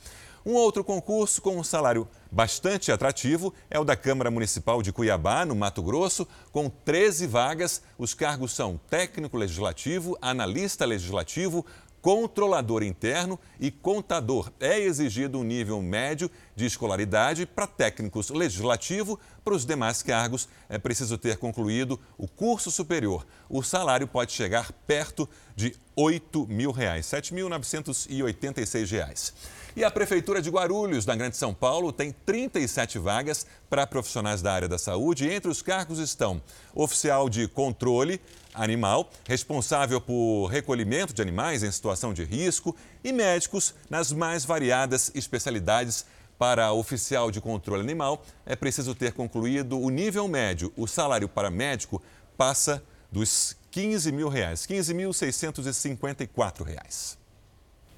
Um outro concurso com um salário bastante atrativo é o da Câmara Municipal de Cuiabá, no Mato Grosso, com 13 vagas. Os cargos são técnico legislativo, analista legislativo, controlador interno e contador. É exigido um nível médio de escolaridade para técnicos legislativo. Para os demais cargos, é preciso ter concluído o curso superior. O salário pode chegar perto de 8 mil reais, R$ 7.986. E a Prefeitura de Guarulhos, na Grande São Paulo, tem 37 vagas para profissionais da área da saúde. Entre os cargos estão oficial de controle animal, responsável por recolhimento de animais em situação de risco e médicos nas mais variadas especialidades. Para oficial de controle animal, é preciso ter concluído o nível médio. O salário para médico passa dos 15 mil reais, 15.654 reais.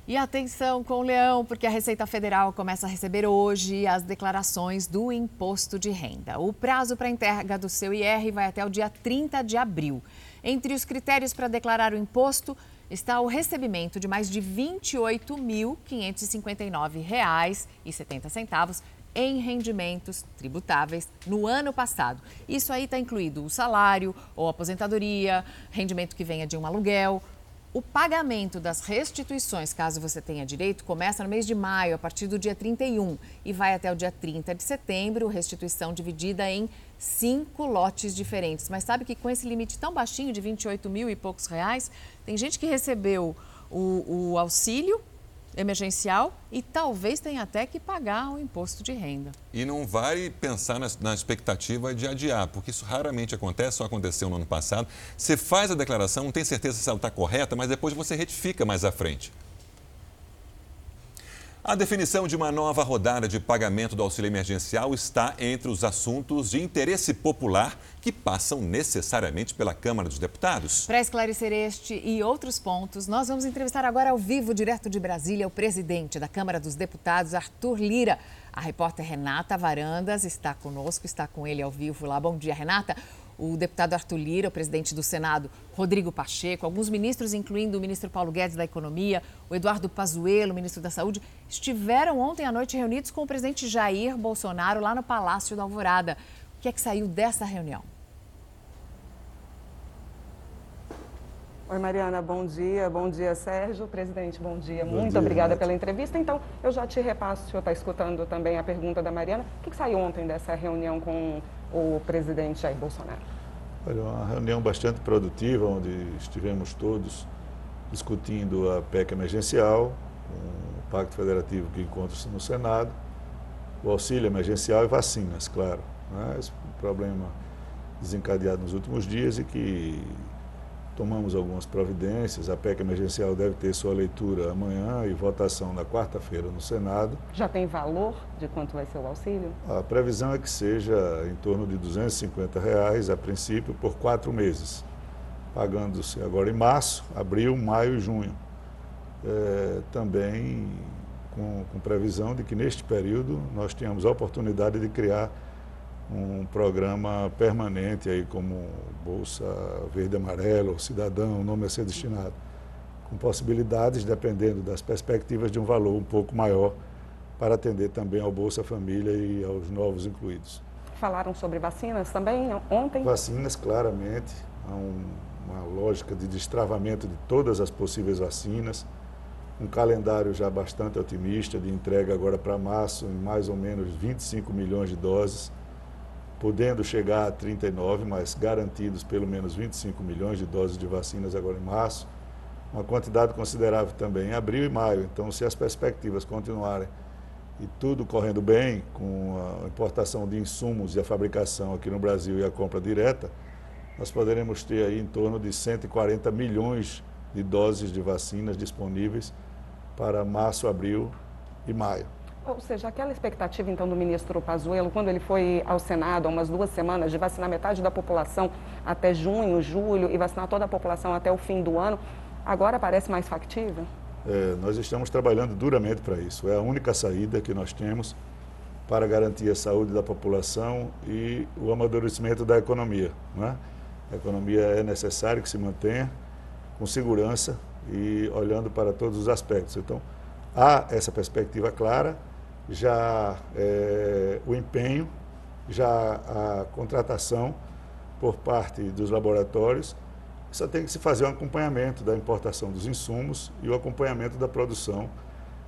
E atenção com o leão, porque a Receita Federal começa a receber hoje as declarações do imposto de renda. O prazo para entrega do seu IR vai até o dia 30 de abril. Entre os critérios para declarar o imposto está o recebimento de mais de R$ 28.559,70 em rendimentos tributáveis no ano passado. Isso aí está incluído o salário ou aposentadoria, rendimento que venha de um aluguel, O pagamento das restituições, caso você tenha direito, começa no mês de maio, a partir do dia 31, e vai até o dia 30 de setembro, restituição dividida em cinco lotes diferentes. Mas sabe que com esse limite tão baixinho de 28 mil e poucos reais, tem gente que recebeu o, o auxílio emergencial e talvez tenha até que pagar o imposto de renda. E não vai pensar na, na, expectativa de adiar, porque isso raramente acontece, só aconteceu no ano passado. Você faz a declaração, não tem certeza se ela está correta, mas depois você retifica mais à frente. A definição de uma nova rodada de pagamento do auxílio emergencial está entre os assuntos de interesse popular que passam necessariamente pela Câmara dos Deputados. Para esclarecer este e outros pontos, nós vamos entrevistar agora ao vivo, direto de Brasília, o presidente da Câmara dos Deputados, Arthur Lira. A repórter Renata Varandas está conosco, está com ele ao vivo lá. Bom dia, Renata o deputado Arthur Lira, o presidente do Senado, Rodrigo Pacheco, alguns ministros, incluindo o ministro Paulo Guedes da Economia, o Eduardo Pazuello, ministro da Saúde, estiveram ontem à noite reunidos com o presidente Jair Bolsonaro lá no Palácio da Alvorada. O que é que saiu dessa reunião? Oi, Mariana, bom dia. Bom dia, Sérgio. Presidente, bom dia. Bom Muito dia, obrigada pela entrevista. Então, eu já te repasso, o senhor está escutando também a pergunta da Mariana. O que, que saiu ontem dessa reunião com o presidente Jair Bolsonaro? Olha, uma reunião bastante produtiva, onde estivemos todos discutindo a PEC emergencial, o Pacto Federativo que encontra-se no Senado, o auxílio emergencial e vacinas, claro. Né? Esse problema desencadeado nos últimos dias e que tomamos algumas providências. A PEC emergencial deve ter sua leitura amanhã e votação na quarta-feira no Senado. Já tem valor de quanto vai ser o auxílio? A previsão é que seja em torno de 250 reais, a princípio, por quatro meses, pagando-se agora em março, abril, maio e junho. É, também com, com previsão de que neste período nós tenhamos a oportunidade de criar um programa permanente aí como Bolsa Verde Amarelo, Cidadão, o nome a ser destinado, com possibilidades, dependendo das perspectivas, de um valor um pouco maior para atender também ao Bolsa Família e aos novos incluídos. Falaram sobre vacinas também ontem? Vacinas, claramente. Há um, uma lógica de destravamento de todas as possíveis vacinas. Um calendário já bastante otimista de entrega agora para março, em mais ou menos 25 milhões de doses podendo chegar a 39, mas garantidos pelo menos 25 milhões de doses de vacinas agora em março. Uma quantidade considerável também em abril e maio. Então, se as perspectivas continuarem e tudo correndo bem, com a importação de insumos e a fabricação aqui no Brasil e a compra direta, nós poderemos ter aí em torno de 140 milhões de doses de vacinas disponíveis para março, abril e maio. Ou seja, aquela expectativa então do ministro Pazuello, quando ele foi ao Senado há umas duas semanas, de vacinar metade da população até junho, julho e vacinar toda a população até o fim do ano, agora parece mais factível? É, nós estamos trabalhando duramente para isso. É a única saída que nós temos para garantir a saúde da população e o amadurecimento da economia. É? A economia é necessário que se mantenha com segurança e olhando para todos os aspectos. Então, há essa perspectiva clara já é, o empenho, já a contratação por parte dos laboratórios. Só tem que se fazer um acompanhamento da importação dos insumos e o acompanhamento da produção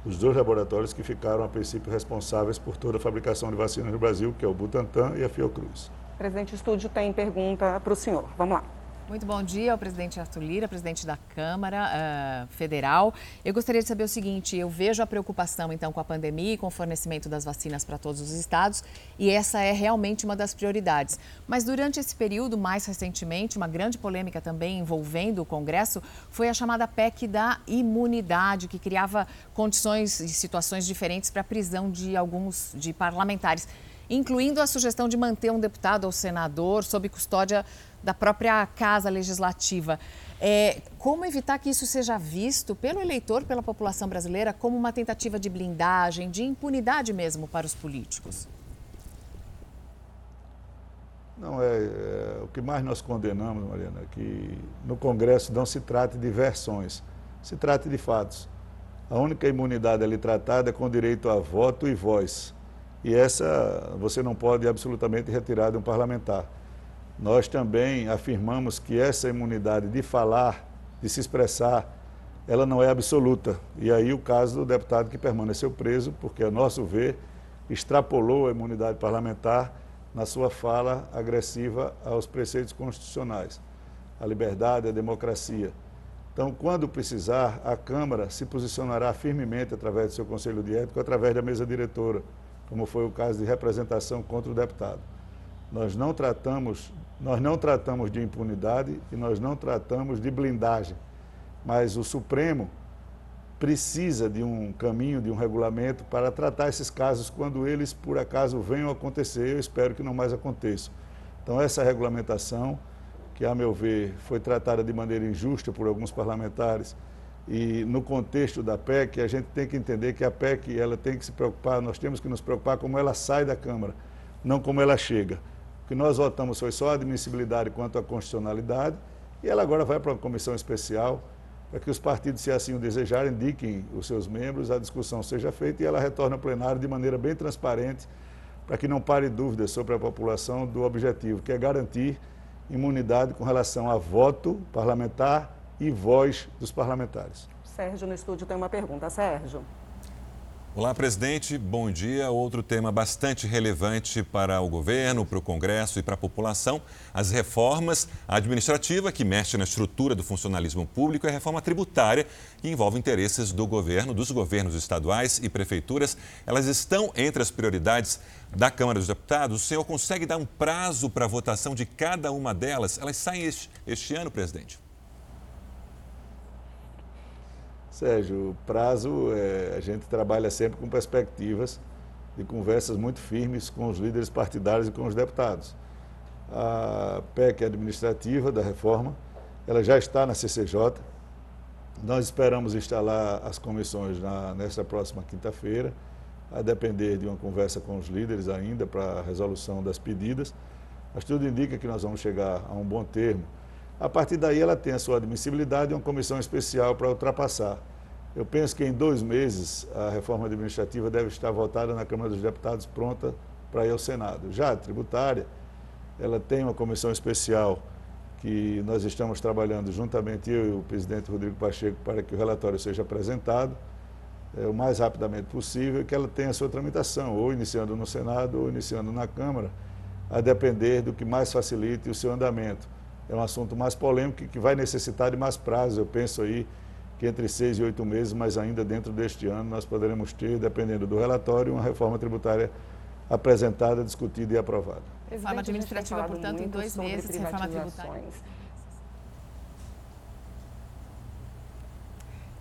dos dois laboratórios que ficaram, a princípio, responsáveis por toda a fabricação de vacinas no Brasil, que é o Butantan e a Fiocruz. Presidente, o estúdio tem pergunta para o senhor. Vamos lá. Muito bom dia ao presidente Arthur Lira, presidente da Câmara uh, Federal. Eu gostaria de saber o seguinte: eu vejo a preocupação então com a pandemia e com o fornecimento das vacinas para todos os estados, e essa é realmente uma das prioridades. Mas durante esse período, mais recentemente, uma grande polêmica também envolvendo o Congresso foi a chamada PEC da imunidade, que criava condições e situações diferentes para a prisão de alguns de parlamentares incluindo a sugestão de manter um deputado ou senador sob custódia da própria Casa Legislativa. É, como evitar que isso seja visto pelo eleitor, pela população brasileira, como uma tentativa de blindagem, de impunidade mesmo para os políticos? Não, é, é, o que mais nós condenamos, Mariana, é que no Congresso não se trate de versões, se trate de fatos. A única imunidade ali tratada é com direito a voto e voz. E essa você não pode absolutamente retirar de um parlamentar. Nós também afirmamos que essa imunidade de falar, de se expressar, ela não é absoluta. E aí o caso do deputado que permaneceu preso, porque, a nosso ver, extrapolou a imunidade parlamentar na sua fala agressiva aos preceitos constitucionais, a liberdade, a democracia. Então, quando precisar, a Câmara se posicionará firmemente através do seu Conselho de Ética, através da mesa diretora, como foi o caso de representação contra o deputado. Nós não tratamos, nós não tratamos de impunidade e nós não tratamos de blindagem, mas o Supremo precisa de um caminho, de um regulamento para tratar esses casos quando eles, por acaso, venham a acontecer. Eu espero que não mais aconteçam. Então, essa regulamentação, que, a meu ver, foi tratada de maneira injusta por alguns parlamentares, e no contexto da PEC, a gente tem que entender que a PEC ela tem que se preocupar, nós temos que nos preocupar como ela sai da Câmara, não como ela chega. Que nós votamos foi só a admissibilidade quanto à constitucionalidade, e ela agora vai para uma comissão especial para que os partidos, se assim o desejarem, indiquem os seus membros, a discussão seja feita e ela retorne ao plenário de maneira bem transparente, para que não pare dúvidas sobre a população do objetivo, que é garantir imunidade com relação a voto parlamentar e voz dos parlamentares. Sérgio, no estúdio tem uma pergunta. Sérgio. Olá, presidente. Bom dia. Outro tema bastante relevante para o governo, para o Congresso e para a população: as reformas administrativa que mexe na estrutura do funcionalismo público e a reforma tributária que envolve interesses do governo, dos governos estaduais e prefeituras. Elas estão entre as prioridades da Câmara dos Deputados. O senhor consegue dar um prazo para a votação de cada uma delas? Elas saem este, este ano, presidente? Sérgio, o prazo, é, a gente trabalha sempre com perspectivas de conversas muito firmes com os líderes partidários e com os deputados. A PEC administrativa da reforma, ela já está na CCJ. Nós esperamos instalar as comissões na, nessa próxima quinta-feira, a depender de uma conversa com os líderes ainda para a resolução das pedidas. Mas tudo indica que nós vamos chegar a um bom termo a partir daí, ela tem a sua admissibilidade e uma comissão especial para ultrapassar. Eu penso que em dois meses a reforma administrativa deve estar votada na Câmara dos Deputados pronta para ir ao Senado. Já a tributária, ela tem uma comissão especial que nós estamos trabalhando juntamente eu e o presidente Rodrigo Pacheco para que o relatório seja apresentado é, o mais rapidamente possível e que ela tenha a sua tramitação, ou iniciando no Senado ou iniciando na Câmara, a depender do que mais facilite o seu andamento é um assunto mais polêmico que vai necessitar de mais prazo. Eu penso aí que entre seis e oito meses, mas ainda dentro deste ano, nós poderemos ter, dependendo do relatório, uma reforma tributária apresentada, discutida e aprovada. Reforma administrativa, portanto, em dois meses, reforma tributária.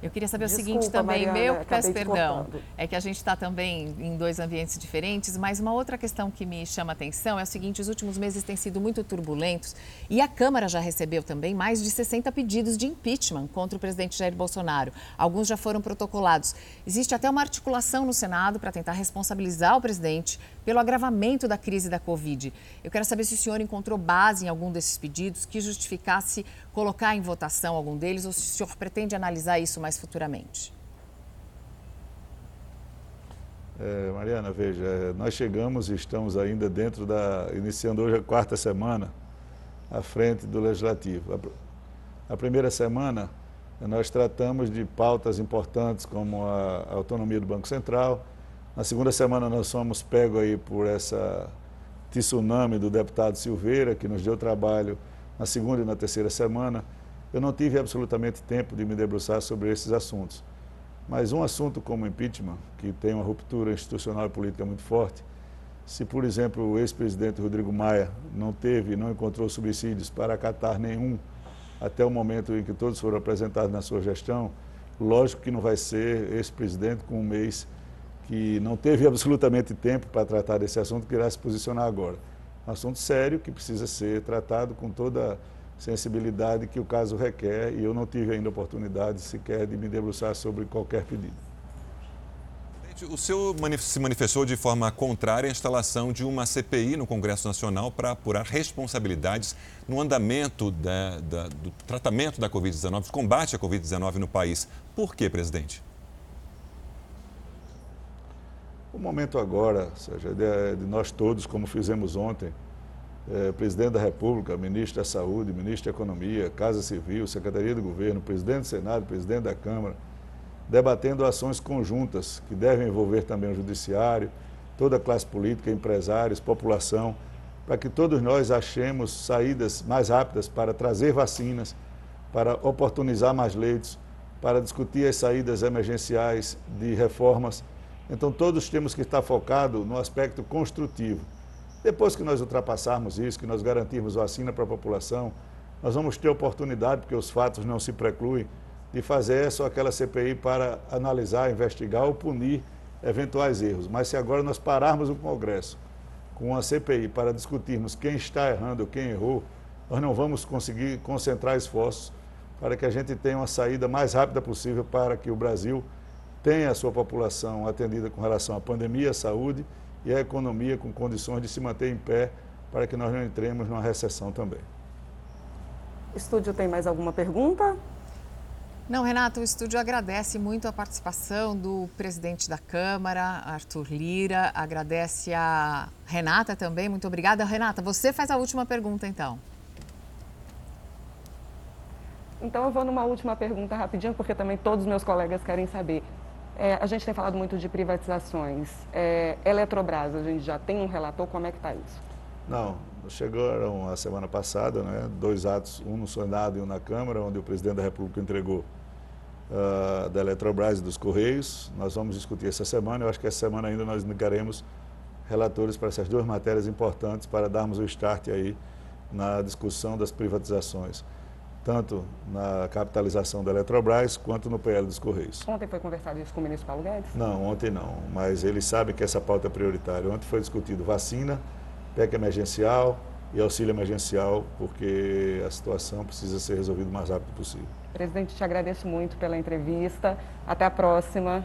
Eu queria saber Desculpa, o seguinte também, Mariana, meu, peço perdão, é que a gente está também em dois ambientes diferentes, mas uma outra questão que me chama a atenção é o seguinte, os últimos meses têm sido muito turbulentos e a Câmara já recebeu também mais de 60 pedidos de impeachment contra o presidente Jair Bolsonaro. Alguns já foram protocolados. Existe até uma articulação no Senado para tentar responsabilizar o presidente pelo agravamento da crise da Covid. Eu quero saber se o senhor encontrou base em algum desses pedidos que justificasse colocar em votação algum deles ou se o senhor pretende analisar isso mais futuramente? É, Mariana, veja, é, nós chegamos e estamos ainda dentro da. iniciando hoje a quarta semana à frente do Legislativo. A, a primeira semana nós tratamos de pautas importantes como a, a, autonomia do Banco Central. Na segunda semana nós fomos pegos aí por essa tsunami do deputado Silveira, que nos deu trabalho na segunda e na terceira semana, eu não tive absolutamente tempo de me debruçar sobre esses assuntos. Mas um assunto como impeachment, que tem uma ruptura institucional e política muito forte, se, por exemplo, o ex-presidente Rodrigo Maia não teve, não encontrou subsídios para acatar nenhum até o momento em que todos foram apresentados na sua gestão, lógico que não vai ser ex-presidente com um mês que não teve absolutamente tempo para tratar desse assunto, que irá se posicionar agora um assunto sério que precisa ser tratado com toda a sensibilidade que o caso requer e eu não tive ainda oportunidade sequer de me debruçar sobre qualquer pedido. O senhor se manifestou de forma contrária à instalação de uma CPI no Congresso Nacional para apurar responsabilidades no andamento da, da, do tratamento da Covid-19, do combate à Covid-19 no país. Por quê, presidente? O momento agora, seja, de, de nós todos, como fizemos ontem, eh, presidente da República, ministro da Saúde, ministro da Economia, Casa Civil, Secretaria do Governo, presidente do Senado, presidente da Câmara, debatendo ações conjuntas que devem envolver também o Judiciário, toda a classe política, empresários, população, para que todos nós achemos saídas mais rápidas para trazer vacinas, para oportunizar mais leitos, para discutir as saídas emergenciais de reformas. Então, todos temos que estar focados no aspecto construtivo. Depois que nós ultrapassarmos isso, que nós garantirmos vacina para a população, nós vamos ter oportunidade, porque os fatos não se precluem, de fazer ou aquela CPI para analisar, investigar ou punir eventuais erros. Mas se agora nós pararmos o Congresso com uma CPI para discutirmos quem está errando quem errou, nós não vamos conseguir concentrar esforços para que a gente tenha uma saída mais rápida possível para que o Brasil tenha a sua população atendida com relação à pandemia, à saúde e à economia com condições de se manter em pé para que nós não entremos numa recessão também. Estúdio tem mais alguma pergunta? Não, Renato, o estúdio agradece muito a participação do presidente da Câmara, Arthur Lira, agradece a Renata também, muito obrigada. Renata, você faz a última pergunta então. Então eu vou numa última pergunta rapidinho, porque também todos os meus colegas querem saber. É, a gente tem falado muito de privatizações. É, Eletrobras, a gente já tem um relator, como é que está isso? Não, chegaram a semana passada, né, dois atos, um no Senado e um na Câmara, onde o presidente da República entregou uh, da Eletrobras e dos Correios. Nós vamos discutir essa semana, eu acho que essa semana ainda nós indicaremos relatores para essas duas matérias importantes para darmos o start aí na discussão das privatizações tanto na capitalização da Eletrobras quanto no PL dos Correios. Ontem foi conversado isso com o ministro Paulo Guedes? Não, ontem não, mas eles sabem que essa pauta é prioritária. Ontem foi discutido vacina, PEC emergencial e auxílio emergencial, porque a situação precisa ser resolvida o mais rápido possível. Presidente, te agradeço muito pela entrevista. Até a próxima.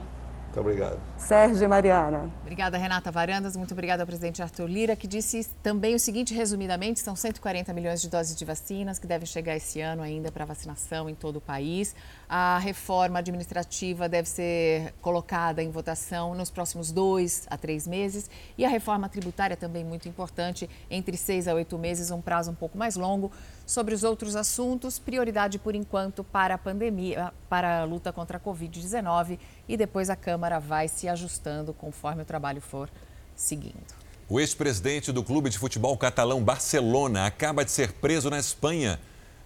Muito obrigado. Sérgio e Mariana. Obrigada, Renata Varandas. Muito obrigada ao presidente Arthur Lira, que disse também o seguinte, resumidamente, são 140 milhões de doses de vacinas que devem chegar esse ano ainda para vacinação em todo o país. A reforma administrativa deve ser colocada em votação nos próximos dois a três meses. E a reforma tributária também muito importante, entre seis a oito meses, um prazo um pouco mais longo. Sobre os outros assuntos, prioridade por enquanto para a pandemia, para a luta contra a Covid-19 e depois a Câmara vai se ajustando conforme o trabalho for seguindo. O ex-presidente do clube de futebol catalão Barcelona acaba de ser preso na Espanha.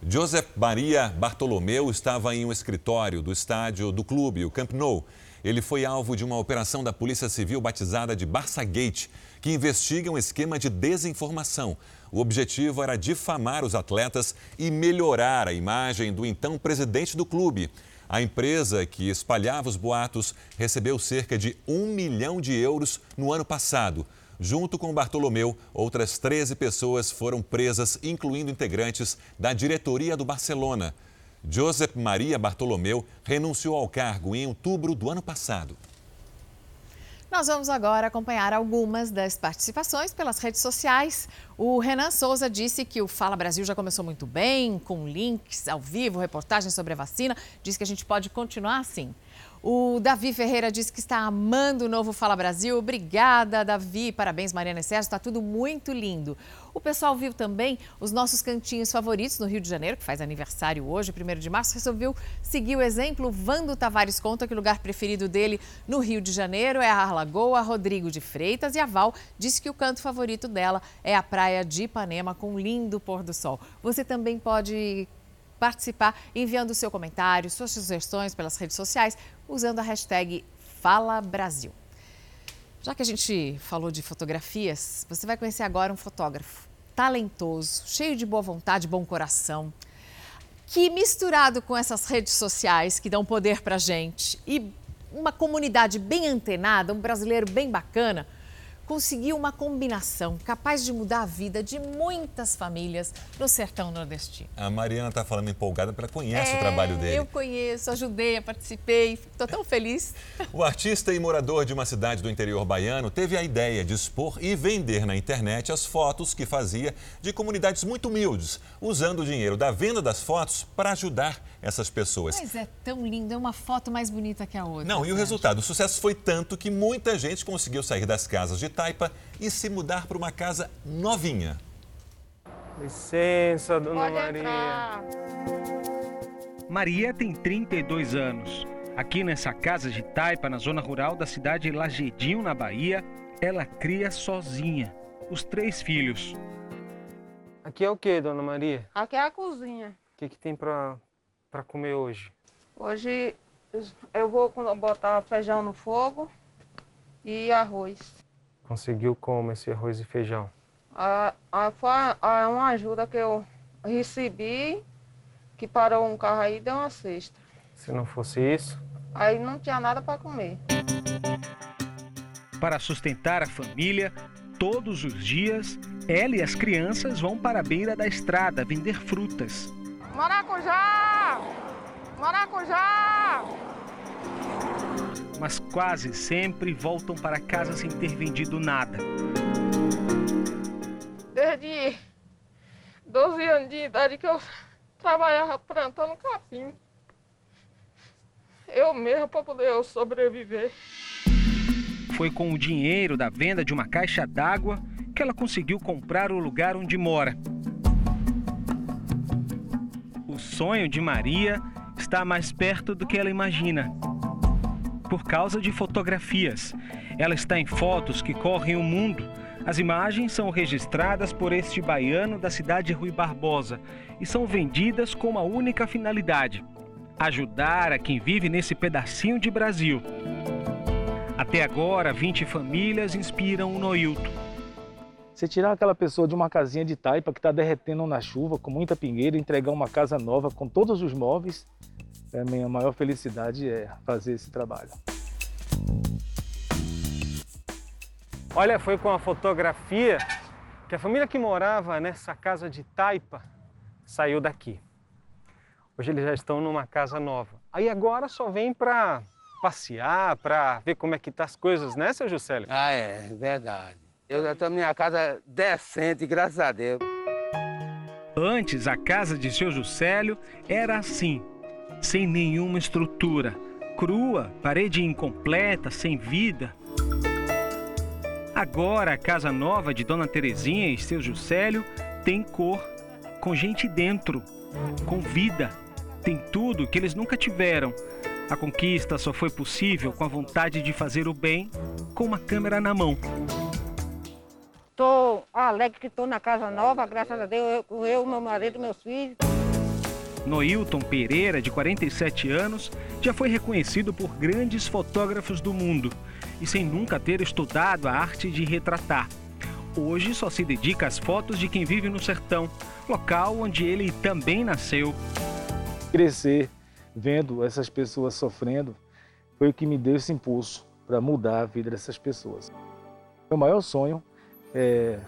Josep Maria Bartolomeu estava em um escritório do estádio do clube, o Camp Nou. Ele foi alvo de uma operação da Polícia Civil batizada de Barça Gate, que investiga um esquema de desinformação o objetivo era difamar os atletas e melhorar a imagem do então presidente do clube. A empresa que espalhava os boatos recebeu cerca de um milhão de euros no ano passado. Junto com Bartolomeu, outras 13 pessoas foram presas, incluindo integrantes da diretoria do Barcelona. Josep Maria Bartolomeu renunciou ao cargo em outubro do ano passado. Nós vamos agora acompanhar algumas das participações pelas redes sociais. O Renan Souza disse que o Fala Brasil já começou muito bem, com links ao vivo, reportagens sobre a vacina. Diz que a gente pode continuar assim. O Davi Ferreira disse que está amando o novo Fala Brasil. Obrigada, Davi. Parabéns, Mariana e Sérgio. Está tudo muito lindo. O pessoal viu também os nossos cantinhos favoritos no Rio de Janeiro, que faz aniversário hoje, 1 de março. Resolveu seguir o exemplo. Vando Tavares conta que o lugar preferido dele no Rio de Janeiro é a Lagoa. Rodrigo de Freitas e a Val disse que o canto favorito dela é a praia de Ipanema, com um lindo pôr do sol. Você também pode participar enviando seu comentário, suas sugestões pelas redes sociais, usando a hashtag Fala Brasil. Já que a gente falou de fotografias, você vai conhecer agora um fotógrafo talentoso, cheio de boa vontade, bom coração, que misturado com essas redes sociais que dão poder para gente e uma comunidade bem antenada, um brasileiro bem bacana, conseguiu uma combinação capaz de mudar a vida de muitas famílias no sertão nordestino. A Mariana está falando empolgada porque ela conhece é, o trabalho dele. Eu conheço, ajudei, participei, estou tão feliz. O artista e morador de uma cidade do interior baiano teve a ideia de expor e vender na internet as fotos que fazia de comunidades muito humildes, usando o dinheiro da venda das fotos para ajudar essas pessoas. Mas é tão lindo, é uma foto mais bonita que a outra. Não, e o resultado, o sucesso foi tanto que muita gente conseguiu sair das casas de Taipa e se mudar para uma casa novinha. Licença, dona Pode Maria. entrar. Maria tem 32 anos. Aqui nessa casa de taipa, na zona rural da cidade de Lagedinho, na Bahia, ela cria sozinha os três filhos. Aqui é o que, dona Maria? Aqui é a cozinha. O que, que tem pra, pra comer hoje? Hoje eu vou botar feijão no fogo e arroz. Conseguiu como esse arroz e feijão? Ah, ah, foi ah, uma ajuda que eu recebi, que parou um carro aí e deu uma cesta. Se não fosse isso, Aí não tinha nada para comer. Para sustentar a família, todos os dias, ela e as crianças vão para a beira da estrada vender frutas. Maracujá! Maracujá! Mas quase sempre voltam para casa sem ter vendido nada. Desde 12 anos de idade que eu trabalhava plantando capim. Eu mesmo para poder sobreviver. Foi com o dinheiro da venda de uma caixa d'água que ela conseguiu comprar o lugar onde mora. O sonho de Maria está mais perto do que ela imagina. Por causa de fotografias. Ela está em fotos que correm o mundo. As imagens são registradas por este baiano da cidade de Rui Barbosa e são vendidas com uma única finalidade: ajudar a quem vive nesse pedacinho de Brasil. Até agora, 20 famílias inspiram o Noilton. Você tirar aquela pessoa de uma casinha de taipa que está derretendo na chuva, com muita pingueira, e entregar uma casa nova com todos os móveis, é a minha maior felicidade é fazer esse trabalho. Olha, foi com a fotografia que a família que morava nessa casa de taipa saiu daqui. Hoje eles já estão numa casa nova. Aí agora só vem para passear, para ver como é que tá as coisas, né, seu Juscelio? Ah, é, verdade. Eu já estou minha casa decente, graças a Deus. Antes, a casa de seu Juscelio era assim, sem nenhuma estrutura, crua, parede incompleta, sem vida. Agora, a casa nova de Dona Terezinha e seu Juscelio tem cor, com gente dentro, com vida. Tem tudo que eles nunca tiveram. A conquista só foi possível com a vontade de fazer o bem com uma câmera na mão. Estou alegre que estou na casa nova, graças a Deus, eu, eu meu marido, meus filhos. Noilton Pereira, de 47 anos, já foi reconhecido por grandes fotógrafos do mundo e sem nunca ter estudado a arte de retratar. Hoje só se dedica às fotos de quem vive no sertão, local onde ele também nasceu. Crescer vendo essas pessoas sofrendo foi o que me deu esse impulso para mudar a vida dessas pessoas. Meu maior sonho é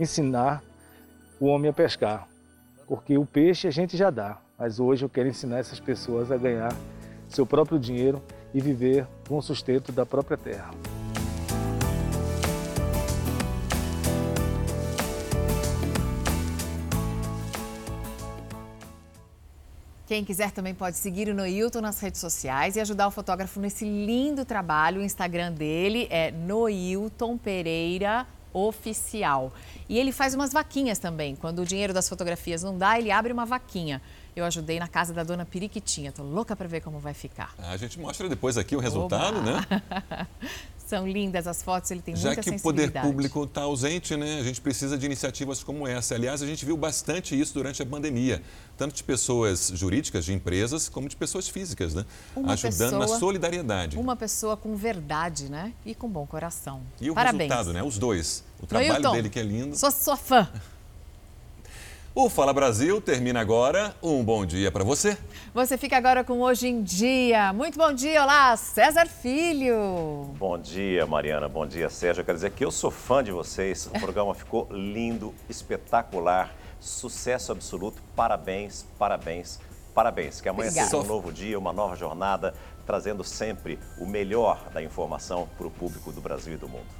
ensinar o homem a pescar, porque o peixe a gente já dá, mas hoje eu quero ensinar essas pessoas a ganhar seu próprio dinheiro e viver com o sustento da própria terra. Quem quiser também pode seguir o Noilton nas redes sociais e ajudar o fotógrafo nesse lindo trabalho. O Instagram dele é Noilton Pereira Oficial. E ele faz umas vaquinhas também. Quando o dinheiro das fotografias não dá, ele abre uma vaquinha. Eu ajudei na casa da dona Periquitinha. Tô louca para ver como vai ficar. A gente mostra depois aqui o resultado, Oba. né? São lindas as fotos, ele tem Já muita que o poder público está ausente, né? A gente precisa de iniciativas como essa. Aliás, a gente viu bastante isso durante a pandemia, tanto de pessoas jurídicas, de empresas, como de pessoas físicas, né? Uma Ajudando na pessoa- solidariedade. Uma pessoa com verdade, né? E com bom coração. E o Parabéns. resultado, né? Os dois. O trabalho Noilton, dele que é lindo. Sou sua fã. O Fala Brasil termina agora. Um bom dia para você. Você fica agora com Hoje em Dia. Muito bom dia, olá, César Filho. Bom dia, Mariana. Bom dia, Sérgio. Eu quero dizer que eu sou fã de vocês. O programa ficou lindo, espetacular, sucesso absoluto. Parabéns, parabéns, parabéns. Que amanhã Obrigada. seja um novo dia, uma nova jornada, trazendo sempre o melhor da informação para o público do Brasil e do mundo.